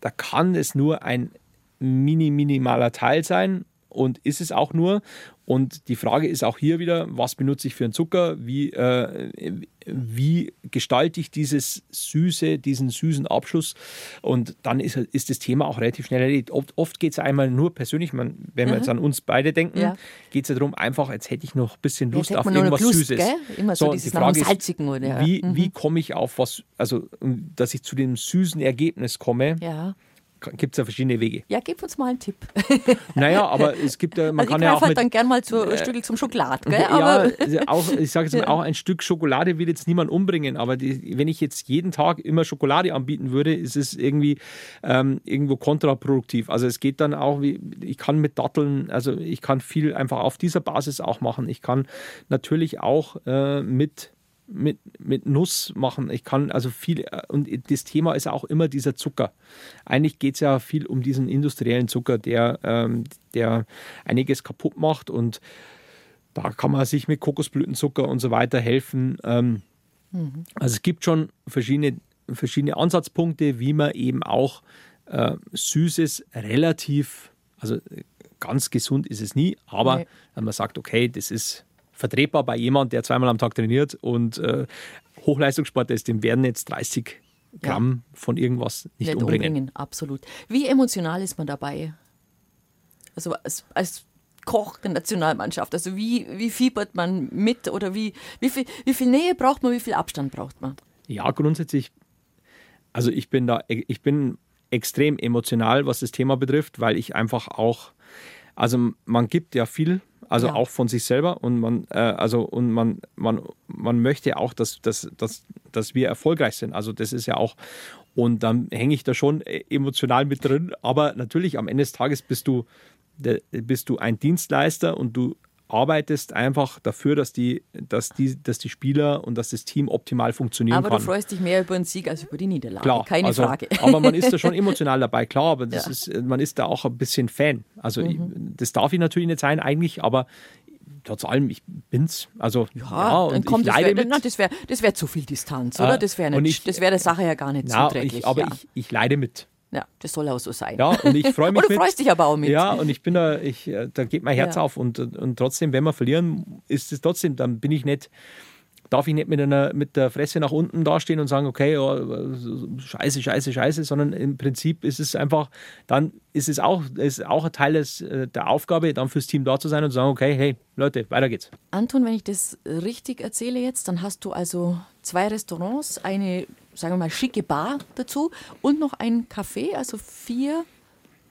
da kann es nur ein mini, minimaler Teil sein und ist es auch nur. Und die Frage ist auch hier wieder, was benutze ich für einen Zucker? Wie, äh, wie gestalte ich dieses süße, diesen süßen Abschluss? Und dann ist, ist das Thema auch relativ schnell erledigt. Oft, oft geht es einmal nur persönlich, man, wenn wir mhm. jetzt an uns beide denken, ja. geht es ja darum, einfach, jetzt hätte ich noch ein bisschen Lust auf irgendwas Lust, Süßes. Gell? Immer so, so dieses die Frage Salzigen oder, ja. Wie, mhm. wie komme ich auf was, also dass ich zu dem süßen Ergebnis komme? Ja gibt es ja verschiedene Wege. Ja, gib uns mal einen Tipp. Naja, aber es gibt ja, man also kann ja auch halt mit, dann gern mal zu, ein Stück zum Schokolade, gell? Aber ja, auch, ich sage jetzt mal, auch ein Stück Schokolade will jetzt niemand umbringen, aber die, wenn ich jetzt jeden Tag immer Schokolade anbieten würde, ist es irgendwie ähm, irgendwo kontraproduktiv. Also es geht dann auch, wie, ich kann mit Datteln, also ich kann viel einfach auf dieser Basis auch machen. Ich kann natürlich auch äh, mit mit, mit Nuss machen. Ich kann also viel, und das Thema ist auch immer dieser Zucker. Eigentlich geht es ja viel um diesen industriellen Zucker, der, ähm, der einiges kaputt macht und da kann man sich mit Kokosblütenzucker und so weiter helfen. Ähm, mhm. Also es gibt schon verschiedene, verschiedene Ansatzpunkte, wie man eben auch äh, Süßes relativ, also ganz gesund ist es nie, aber nee. wenn man sagt, okay, das ist vertretbar bei jemandem, der zweimal am Tag trainiert und äh, Hochleistungssport ist, dem werden jetzt 30 Gramm ja. von irgendwas nicht, nicht umbringen. umbringen. Absolut. Wie emotional ist man dabei? Also als, als Koch der Nationalmannschaft, also wie, wie fiebert man mit oder wie, wie, viel, wie viel Nähe braucht man, wie viel Abstand braucht man? Ja, grundsätzlich, also ich bin da, ich bin extrem emotional, was das Thema betrifft, weil ich einfach auch, also man gibt ja viel also ja. auch von sich selber und man, äh, also und man, man, man möchte auch, dass, dass, dass, dass wir erfolgreich sind. Also das ist ja auch, und dann hänge ich da schon äh, emotional mit drin, aber natürlich am Ende des Tages bist du, bist du ein Dienstleister und du arbeitest einfach dafür, dass die, dass die, dass die Spieler und dass das Team optimal funktionieren aber kann. Aber du freust dich mehr über den Sieg als über die Niederlage. Klar, keine also, Frage. Aber man ist da schon emotional dabei, klar, aber das ja. ist, man ist da auch ein bisschen Fan. Also mhm. das darf ich natürlich nicht sein eigentlich, aber trotz allem, ich bin's. Also ja, ja und komm, ich leide wär, das wäre das wär zu viel Distanz, oder? Das wäre wär der Sache ja gar nicht na, zuträglich. Ich, aber ja. ich, ich leide mit. Ja, das soll auch so sein. Ja, und ich freue mich. und du freust dich aber auch mit. Ja, und ich bin da, ich, äh, da geht mein Herz ja. auf und, und trotzdem, wenn wir verlieren, ist es trotzdem, dann bin ich nicht, darf ich nicht mit, einer, mit der Fresse nach unten dastehen und sagen, okay, oh, scheiße, scheiße, scheiße, sondern im Prinzip ist es einfach, dann ist es auch, ist auch ein Teil des, äh, der Aufgabe, dann fürs Team da zu sein und zu sagen, okay, hey, Leute, weiter geht's. Anton, wenn ich das richtig erzähle jetzt, dann hast du also zwei Restaurants, eine sagen wir mal, schicke Bar dazu und noch ein Café, also vier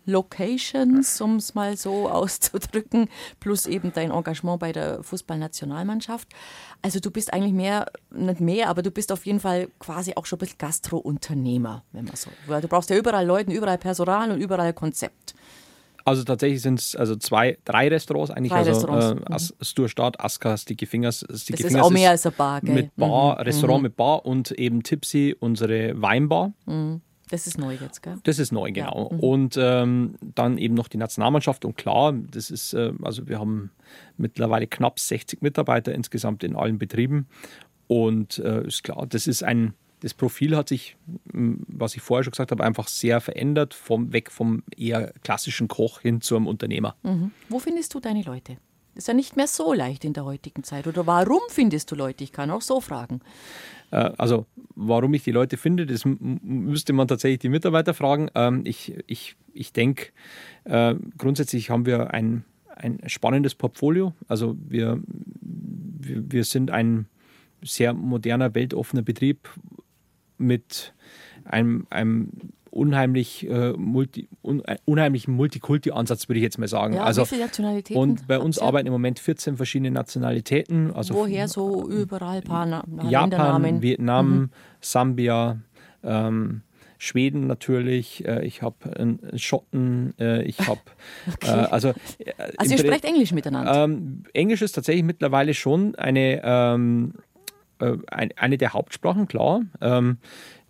Locations, um es mal so auszudrücken, plus eben dein Engagement bei der Fußballnationalmannschaft. Also du bist eigentlich mehr, nicht mehr, aber du bist auf jeden Fall quasi auch schon ein bisschen Gastro-Unternehmer, wenn man so. Du brauchst ja überall Leute, überall Personal und überall Konzept. Also tatsächlich sind es also zwei, drei Restaurants eigentlich. Drei also Restaurants. Äh, mhm. Sturstadt, Aska, Sticky Fingers. Sticky das ist auch mehr als eine Bar, gell? Mit Bar, mhm. Restaurant mhm. mit Bar und eben Tipsy, unsere Weinbar. Mhm. Das ist neu jetzt, gell? Das ist neu, genau. Ja. Mhm. Und ähm, dann eben noch die Nationalmannschaft. Und klar, das ist, äh, also wir haben mittlerweile knapp 60 Mitarbeiter insgesamt in allen Betrieben. Und äh, ist klar, das ist ein das Profil hat sich, was ich vorher schon gesagt habe, einfach sehr verändert, vom, weg vom eher klassischen Koch hin zum Unternehmer. Mhm. Wo findest du deine Leute? Ist ja nicht mehr so leicht in der heutigen Zeit. Oder warum findest du Leute? Ich kann auch so fragen. Äh, also, warum ich die Leute finde, das müsste man tatsächlich die Mitarbeiter fragen. Ähm, ich, ich, ich denke, äh, grundsätzlich haben wir ein, ein spannendes Portfolio. Also, wir, wir sind ein sehr moderner, weltoffener Betrieb, mit einem, einem unheimlich äh, multi, un, äh, unheimlichen Multikulti-Ansatz, würde ich jetzt mal sagen. Ja, also, wie viele Nationalitäten? Und bei uns arbeiten im Moment 14 verschiedene Nationalitäten. Also Woher so überall paar Na Japan, Vietnam, mhm. Sambia, ähm, Schweden natürlich, äh, ich habe einen Schotten, äh, ich habe okay. äh, also äh, also ihr sprecht Englisch miteinander. Ähm, Englisch ist tatsächlich mittlerweile schon eine ähm, äh, eine der Hauptsprachen, klar. Ähm,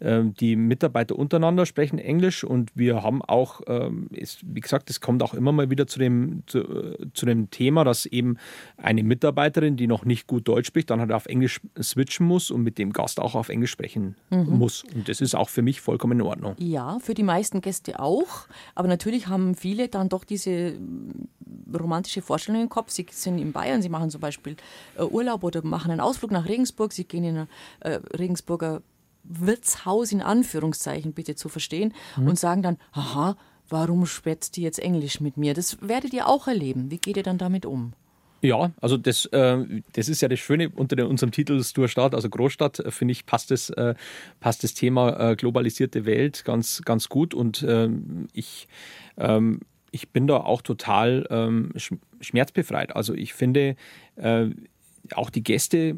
die Mitarbeiter untereinander sprechen Englisch und wir haben auch, ähm, ist, wie gesagt, es kommt auch immer mal wieder zu dem, zu, äh, zu, dem Thema, dass eben eine Mitarbeiterin, die noch nicht gut Deutsch spricht, dann halt auf Englisch switchen muss und mit dem Gast auch auf Englisch sprechen mhm. muss. Und das ist auch für mich vollkommen in Ordnung. Ja, für die meisten Gäste auch. Aber natürlich haben viele dann doch diese romantische Vorstellung im Kopf. Sie sind in Bayern, sie machen zum Beispiel äh, Urlaub oder machen einen Ausflug nach Regensburg, sie gehen in ein äh, Regensburger Wirtshaus in Anführungszeichen bitte zu verstehen mhm. und sagen dann, aha, warum schwätzt die jetzt Englisch mit mir? Das werdet ihr auch erleben. Wie geht ihr dann damit um? Ja, also das, äh, das ist ja das Schöne unter den, unserem Titel Sturstadt, also Großstadt, äh, finde ich, passt das, äh, passt das Thema äh, globalisierte Welt ganz, ganz gut. Und ähm, ich, ähm, ich bin da auch total ähm, schmerzbefreit. Also ich finde, äh, auch die Gäste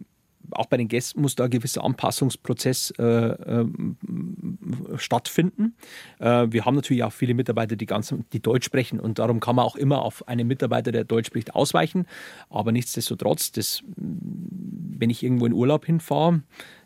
auch bei den Gästen muss da ein gewisser Anpassungsprozess äh, äh, stattfinden. Äh, wir haben natürlich auch viele Mitarbeiter, die, ganz, die Deutsch sprechen und darum kann man auch immer auf einen Mitarbeiter, der Deutsch spricht, ausweichen. Aber nichtsdestotrotz, das, wenn ich irgendwo in Urlaub hinfahre,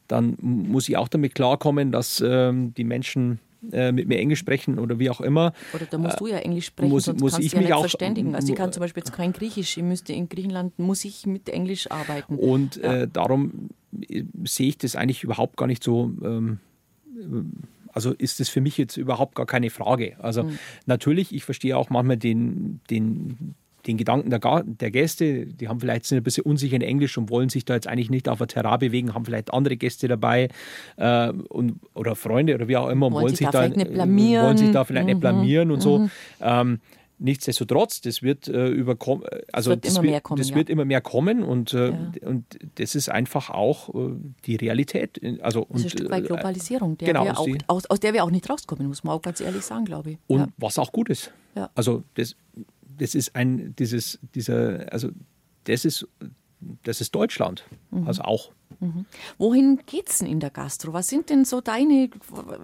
dann muss ich auch damit klarkommen, dass ähm, die Menschen äh, mit mir Englisch sprechen oder wie auch immer. Oder da musst du ja Englisch sprechen, muss, sonst muss kannst ich du ja mich nicht auch, verständigen. Also ich kann zum Beispiel jetzt kein Griechisch, ich müsste in Griechenland, muss ich mit Englisch arbeiten. Und ja. äh, darum äh, sehe ich das eigentlich überhaupt gar nicht so. Ähm, also ist das für mich jetzt überhaupt gar keine Frage. Also mhm. natürlich, ich verstehe auch manchmal den, den, den Gedanken der, der, Gäste, die haben vielleicht sind ein bisschen unsicher in Englisch und wollen sich da jetzt eigentlich nicht auf der Terra bewegen, haben vielleicht andere Gäste dabei äh, und, oder Freunde oder wie auch immer und wollen, wollen sich, da, nicht blamieren. wollen sich da vielleicht mhm. nicht blamieren und so. Mhm. Ähm, Nichtsdestotrotz, das wird äh, überkommen, also das wird, das, immer, wird, mehr kommen, das ja. wird immer mehr kommen und, äh, Ja. und das ist einfach auch äh, die Realität. Also, Das ist ein Stück weit äh, Globalisierung, der genau, auch, aus, aus der wir auch nicht rauskommen, muss man auch ganz ehrlich sagen, glaube ich. Und ja. was auch gut ist. Also das, das ist ein, dieses, dieser, also das ist, das ist Deutschland. Mhm. Also auch. Wohin geht's denn in der Gastro? Was sind denn so deine,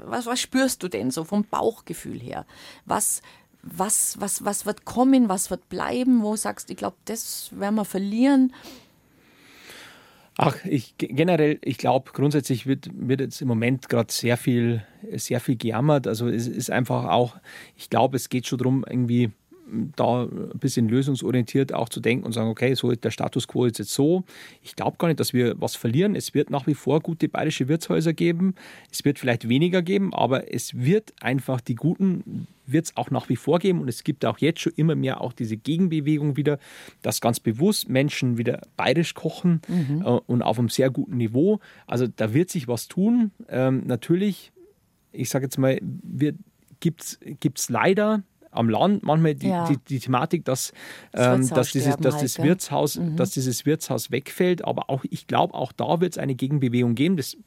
was, was spürst du denn so vom Bauchgefühl her? Was, was, was, was wird kommen, was wird bleiben? Wo sagst du, ich glaube, das werden wir verlieren? Ach, ich generell, ich glaube, grundsätzlich wird, wird jetzt im Moment gerade sehr viel, sehr viel gejammert. Also es ist einfach auch, ich glaube, es geht schon darum, irgendwie da ein bisschen lösungsorientiert auch zu denken und sagen, okay, so ist der Status quo ist jetzt so. Ich glaube gar nicht, dass wir was verlieren. Es wird nach wie vor gute bayerische Wirtshäuser geben. Es wird vielleicht weniger geben, aber es wird einfach die guten wird es auch nach wie vor geben und es gibt auch jetzt schon immer mehr auch diese Gegenbewegung wieder, dass ganz bewusst Menschen wieder bayerisch kochen äh, und auf einem sehr guten Niveau. Also da wird sich was tun. Ähm, natürlich, ich sage jetzt mal, gibt es leider am Land manchmal die, Ja. die, die Thematik, dass, Das ähm, dass, dieses, dass, halt, das gell? Wirtshaus, dass dieses Wirtshaus wegfällt. Aber auch ich glaube, auch da wird es eine Gegenbewegung geben, dass,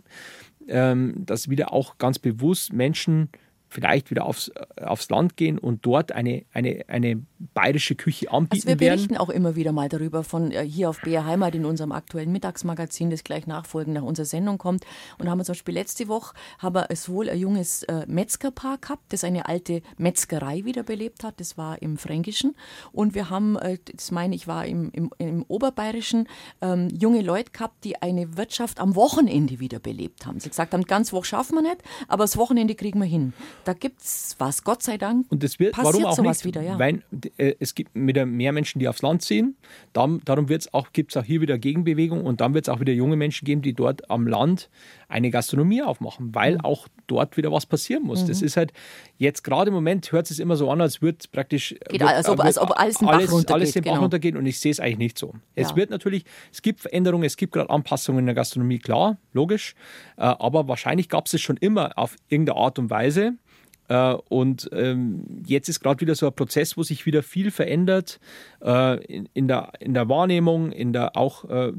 ähm, dass wieder auch ganz bewusst Menschen vielleicht wieder aufs, aufs Land gehen und dort eine, eine, eine bayerische Küche anbieten Also wir werden. berichten auch immer wieder mal darüber von äh, hier auf BR Heimat in unserem aktuellen Mittagsmagazin, das gleich nachfolgend nach unserer Sendung kommt. Und haben wir zum Beispiel letzte Woche haben wir sowohl ein junges äh, Metzgerpaar gehabt, das eine alte Metzgerei wiederbelebt hat. Das war im Fränkischen. Und wir haben, äh, das meine ich, war im, im, im Oberbayerischen, ähm, junge Leute gehabt, die eine Wirtschaft am Wochenende wiederbelebt haben. Sie gesagt haben, ganz Woche schaffen wir nicht, aber das Wochenende kriegen wir hin. Da gibt's was, Gott sei Dank. Und das wird, passiert warum auch sowas nicht? wieder, ja. Weil äh, es gibt wieder mehr Menschen, die aufs Land ziehen. Darum, darum wird's auch, gibt es auch hier wieder Gegenbewegung und dann wird es auch wieder junge Menschen geben, die dort am Land eine Gastronomie aufmachen, weil Mhm. auch dort wieder was passieren muss. Das ist halt jetzt gerade im Moment hört es immer so an, als würde praktisch Geht wird, als ob- wird als ob alles den Bach alles, runtergeht, alles den Bach genau. runtergeht und ich sehe es eigentlich nicht so. Es Ja. wird natürlich, es gibt Veränderungen, es gibt gerade Anpassungen in der Gastronomie, klar, logisch, äh, aber wahrscheinlich gab es es schon immer auf irgendeine Art und Weise. Äh, Und ähm, jetzt ist gerade wieder so ein Prozess, wo sich wieder viel verändert äh, in, der, in der Wahrnehmung, in der auch, äh,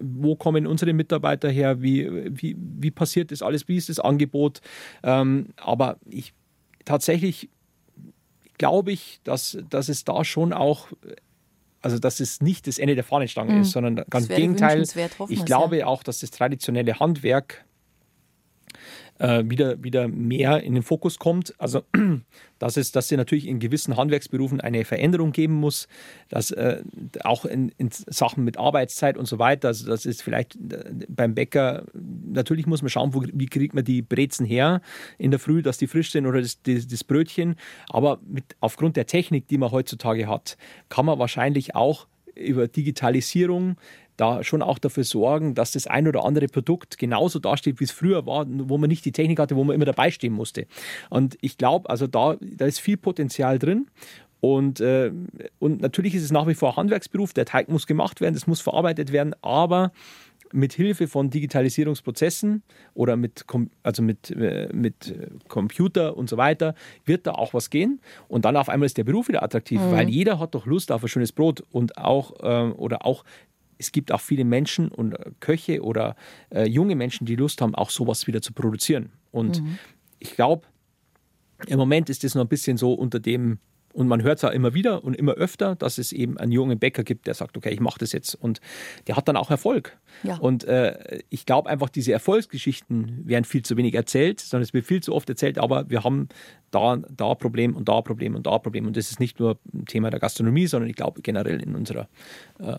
wo kommen unsere Mitarbeiter her, wie, wie, wie passiert das alles, wie ist das Angebot. Ähm, aber ich tatsächlich glaube ich, dass, dass es da schon auch, also dass es nicht das Ende der Fahnenstange ist, sondern ganz Mhm. Im Gegenteil. Ich glaube ja. auch, dass das traditionelle Handwerk äh, wieder, wieder mehr in den Fokus kommt. Also, dass es, dass es natürlich in gewissen Handwerksberufen eine Veränderung geben muss, dass äh, auch in, in Sachen mit Arbeitszeit und so weiter, also das ist vielleicht äh, beim Bäcker, natürlich muss man schauen, wo, wie kriegt man die Brezen her in der Früh, dass die frisch sind oder das, das, das Brötchen. Aber mit, aufgrund der Technik, die man heutzutage hat, kann man wahrscheinlich auch über Digitalisierung da schon auch dafür sorgen, dass das ein oder andere Produkt genauso dasteht, wie es früher war, wo man nicht die Technik hatte, wo man immer dabei stehen musste. Und ich glaube, also da, da ist viel Potenzial drin. Und, äh, und natürlich ist es nach wie vor ein Handwerksberuf, der Teig muss gemacht werden, das muss verarbeitet werden, aber mit Hilfe von Digitalisierungsprozessen oder mit, also mit, äh, mit Computer und so weiter, wird da auch was gehen. Und dann auf einmal ist der Beruf wieder attraktiv, mhm. weil jeder hat doch Lust auf ein schönes Brot und auch äh, oder auch es gibt auch viele Menschen und Köche oder äh, junge Menschen, die Lust haben, auch sowas wieder zu produzieren. Und mhm. ich glaube, im Moment ist das noch ein bisschen so unter dem und man hört es ja immer wieder und immer öfter, dass es eben einen jungen Bäcker gibt, der sagt, okay, ich mache das jetzt. Und der hat dann auch Erfolg. Ja. Und äh, ich glaube einfach, diese Erfolgsgeschichten werden viel zu wenig erzählt, sondern es wird viel zu oft erzählt, aber wir haben da, da Problem und da Problem und da Problem. Und das ist nicht nur ein Thema der Gastronomie, sondern ich glaube generell in unserer äh,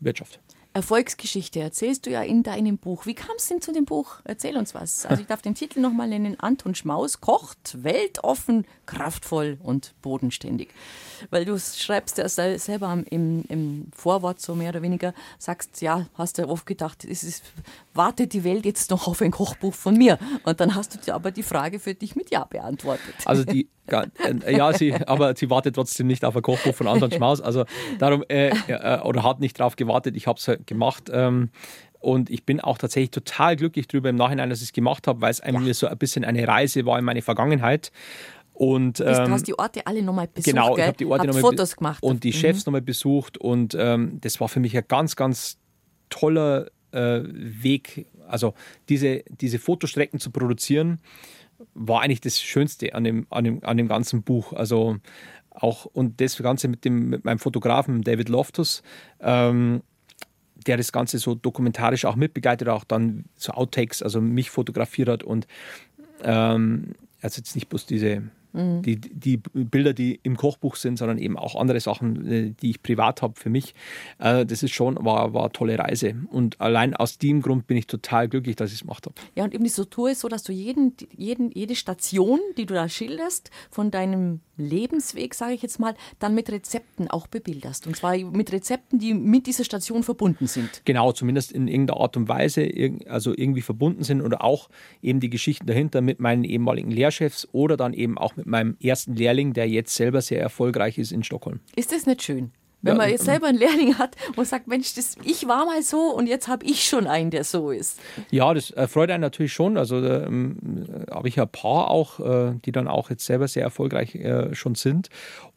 Wirtschaft. Erfolgsgeschichte erzählst du ja in deinem Buch. Wie kam es denn zu dem Buch? Erzähl uns was. Also ich darf den Titel nochmal nennen. Anton Schmaus kocht weltoffen, kraftvoll und bodenständig. Weil du schreibst ja selber im, im Vorwort so mehr oder weniger, sagst, ja, hast du oft gedacht, es ist, wartet die Welt jetzt noch auf ein Kochbuch von mir? Und dann hast du dir aber die Frage für dich mit Ja beantwortet. Also die, äh, ja, sie, aber sie wartet trotzdem nicht auf ein Kochbuch von Anton Schmaus. Also darum, äh, äh, oder hat nicht drauf gewartet. Ich habe es halt gemacht. Ähm, und ich bin auch tatsächlich total glücklich darüber im Nachhinein, dass ich es gemacht habe, weil es ja. so ein bisschen eine Reise war in meine Vergangenheit. Und, ähm, du hast die Orte alle nochmal besucht. Genau, ich habe die Orte nochmal Fotos gemacht. Und die mhm. Chefs nochmal besucht. Und ähm, das war für mich ein ganz, ganz toller äh, Weg. Also diese, diese Fotostrecken zu produzieren war eigentlich das Schönste an dem, an dem, an dem ganzen Buch. Also auch und das Ganze mit, dem, mit meinem Fotografen David Loftus, ähm, der das Ganze so dokumentarisch auch mitbegleitet, auch dann so Outtakes, also mich fotografiert hat und also jetzt nicht bloß diese Mhm. Die, die Bilder, die im Kochbuch sind, sondern eben auch andere Sachen, äh, die ich privat habe für mich. Äh, das ist schon, war, war eine tolle Reise. Und allein aus dem Grund bin ich total glücklich, dass ich es gemacht habe. Ja, und eben die Struktur ist so, dass du jeden, jeden, jede Station, die du da schilderst, von deinem Lebensweg, sage ich jetzt mal, dann mit Rezepten auch bebilderst. Und zwar mit Rezepten, die mit dieser Station verbunden sind. Genau, zumindest in irgendeiner Art und Weise, also irgendwie verbunden sind oder auch eben die Geschichten dahinter mit meinen ehemaligen Lehrchefs oder dann eben auch mit mit meinem ersten Lehrling, der jetzt selber sehr erfolgreich ist in Stockholm. Ist das nicht schön? Wenn man jetzt selber einen Lehrling hat und sagt, Mensch, das, ich war mal so und jetzt habe ich schon einen, der so ist. Ja, das freut einen natürlich schon. Also da ähm, habe ich ja ein paar auch, äh, die dann auch jetzt selber sehr erfolgreich äh, schon sind.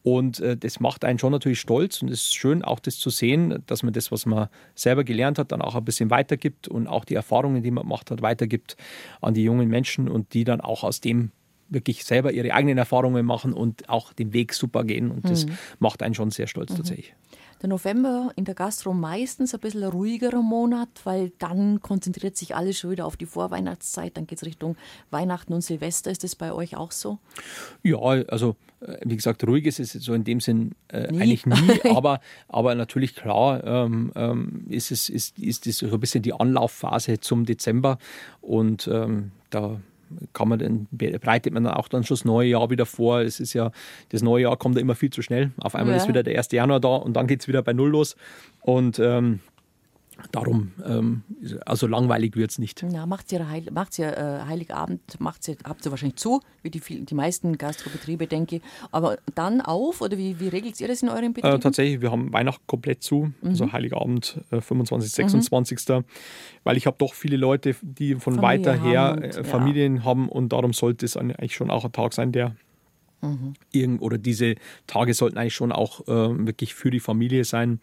Und äh, das macht einen schon natürlich stolz und es ist schön auch das zu sehen, dass man das, was man selber gelernt hat, dann auch ein bisschen weitergibt und auch die Erfahrungen, die man gemacht hat, weitergibt an die jungen Menschen und die dann auch aus dem wirklich selber ihre eigenen Erfahrungen machen und auch den Weg super gehen. Und das mhm. macht einen schon sehr stolz mhm. tatsächlich. Der November in der Gastro meistens ein bisschen ruhigerer Monat, weil dann konzentriert sich alles schon wieder auf die Vorweihnachtszeit. Dann geht es Richtung Weihnachten und Silvester. Ist das bei euch auch so? Ja, also äh, wie gesagt, ruhig ist es so in dem Sinn äh, nie. eigentlich nie, aber, aber natürlich klar ähm, ähm, ist es ist, ist das so ein bisschen die Anlaufphase zum Dezember und ähm, da kann man dann, bereitet man dann auch dann schon das neue Jahr wieder vor. Es ist ja, das neue Jahr kommt ja immer viel zu schnell. Auf einmal ja. ist wieder der 1. Januar da und dann geht es wieder bei Null los. Und ähm, Darum, ähm, also langweilig wird es nicht. Ja, macht ihr, Heil, macht's ihr äh, Heiligabend, macht's ihr, habt ihr wahrscheinlich zu, wie die, die meisten Gastrobetriebe, denke ich. Aber dann auf oder wie, wie regelt ihr das in euren Betrieben? Äh, tatsächlich, wir haben Weihnachten komplett zu, mhm. also Heiligabend äh, 25, 26. Mhm. Weil ich habe doch viele Leute, die von Familie weiter her und, äh, Familien ja. haben und darum sollte es eigentlich schon auch ein Tag sein, der mhm. irgend, oder diese Tage sollten eigentlich schon auch äh, wirklich für die Familie sein.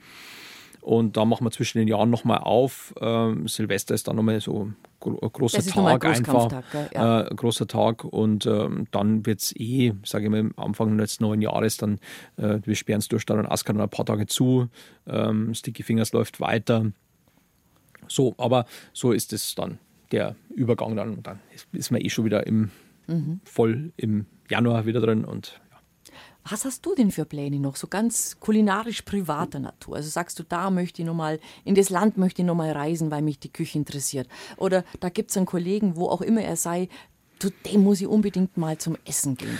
Und da machen wir zwischen den Jahren nochmal auf. Ähm, Silvester ist dann nochmal so ein großer Tag ein einfach. Ja. Äh, großer Tag. Und ähm, dann wird es eh, sage ich mal, am Anfang des neuen Jahres dann, äh, wir sperren es durch dann Askar ein paar Tage zu. Ähm, Sticky Fingers läuft weiter. So, aber so ist es dann der Übergang dann. Und dann ist man eh schon wieder im, mhm. voll im Januar wieder drin und was hast du denn für Pläne noch, so ganz kulinarisch privater Natur? Also sagst du, da möchte ich nochmal, in das Land möchte ich nochmal reisen, weil mich die Küche interessiert. Oder da gibt es einen Kollegen, wo auch immer er sei, zu dem muss ich unbedingt mal zum Essen gehen.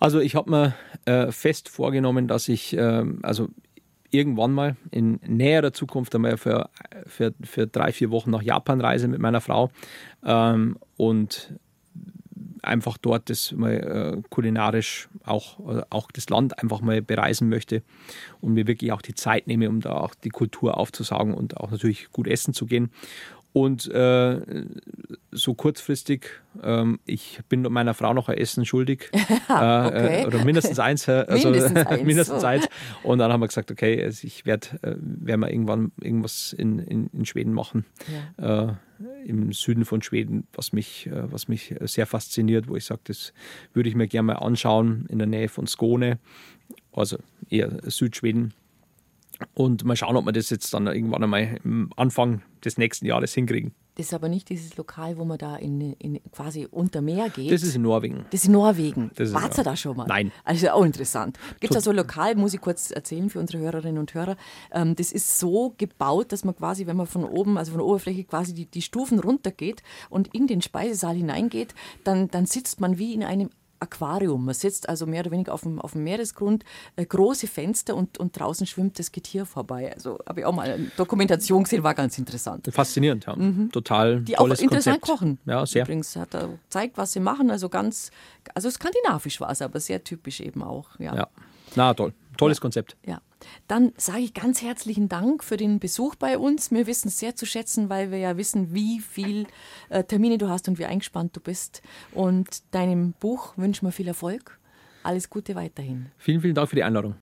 Also ich habe mir äh, fest vorgenommen, dass ich, äh, also irgendwann mal in näherer Zukunft einmal für, für, für drei, vier Wochen nach Japan reise mit meiner Frau. Ähm, und einfach dort das mal äh, kulinarisch auch, äh, auch das Land einfach mal bereisen möchte und mir wirklich auch die Zeit nehme, um da auch die Kultur aufzusagen und auch natürlich gut essen zu gehen. Und äh, so kurzfristig, ähm, ich bin meiner Frau noch ein Essen schuldig. äh, okay. oder mindestens eins. Also, mindestens eins. mindestens eins. Und dann haben wir gesagt, okay, also ich werde äh, werd mal irgendwann irgendwas in, in, in Schweden machen. Ja. Äh, Im Süden von Schweden, was mich, äh, was mich sehr fasziniert, wo ich sage, das würde ich mir gerne mal anschauen, in der Nähe von Skåne, also eher Südschweden. Und mal schauen, ob wir das jetzt dann irgendwann einmal am Anfang des nächsten Jahres hinkriegen. Das ist aber nicht dieses Lokal, wo man da in, in quasi unter Meer geht. Das ist in Norwegen. Das ist in Norwegen. Warst du da schon mal? Nein. Also auch interessant. Gibt es da so ein Lokal, muss ich kurz erzählen für unsere Hörerinnen und Hörer. Ähm, das ist so gebaut, dass man quasi, wenn man von oben, also von der Oberfläche quasi die, die Stufen runtergeht und in den Speisesaal hineingeht, dann, dann sitzt man wie in einem Aquarium. Man sitzt also mehr oder weniger auf dem, auf dem Meeresgrund, äh, große Fenster und, und draußen schwimmt das Getier vorbei. Also habe ich auch mal eine Dokumentation gesehen, war ganz interessant. Faszinierend, ja. Mhm. Total Die auch interessant Konzept. kochen. Ja, sehr. Übrigens hat er gezeigt, was sie machen. Also ganz, also skandinavisch war es, aber sehr typisch eben auch. Ja, ja. na toll. Tolles. Konzept. Ja. Dann sage ich ganz herzlichen Dank für den Besuch bei uns. Wir wissen es sehr zu schätzen, weil wir ja wissen, wie viel äh, Termine du hast und wie eingespannt du bist. Und deinem Buch wünschen wir viel Erfolg. Alles Gute weiterhin. Vielen, vielen Dank für die Einladung.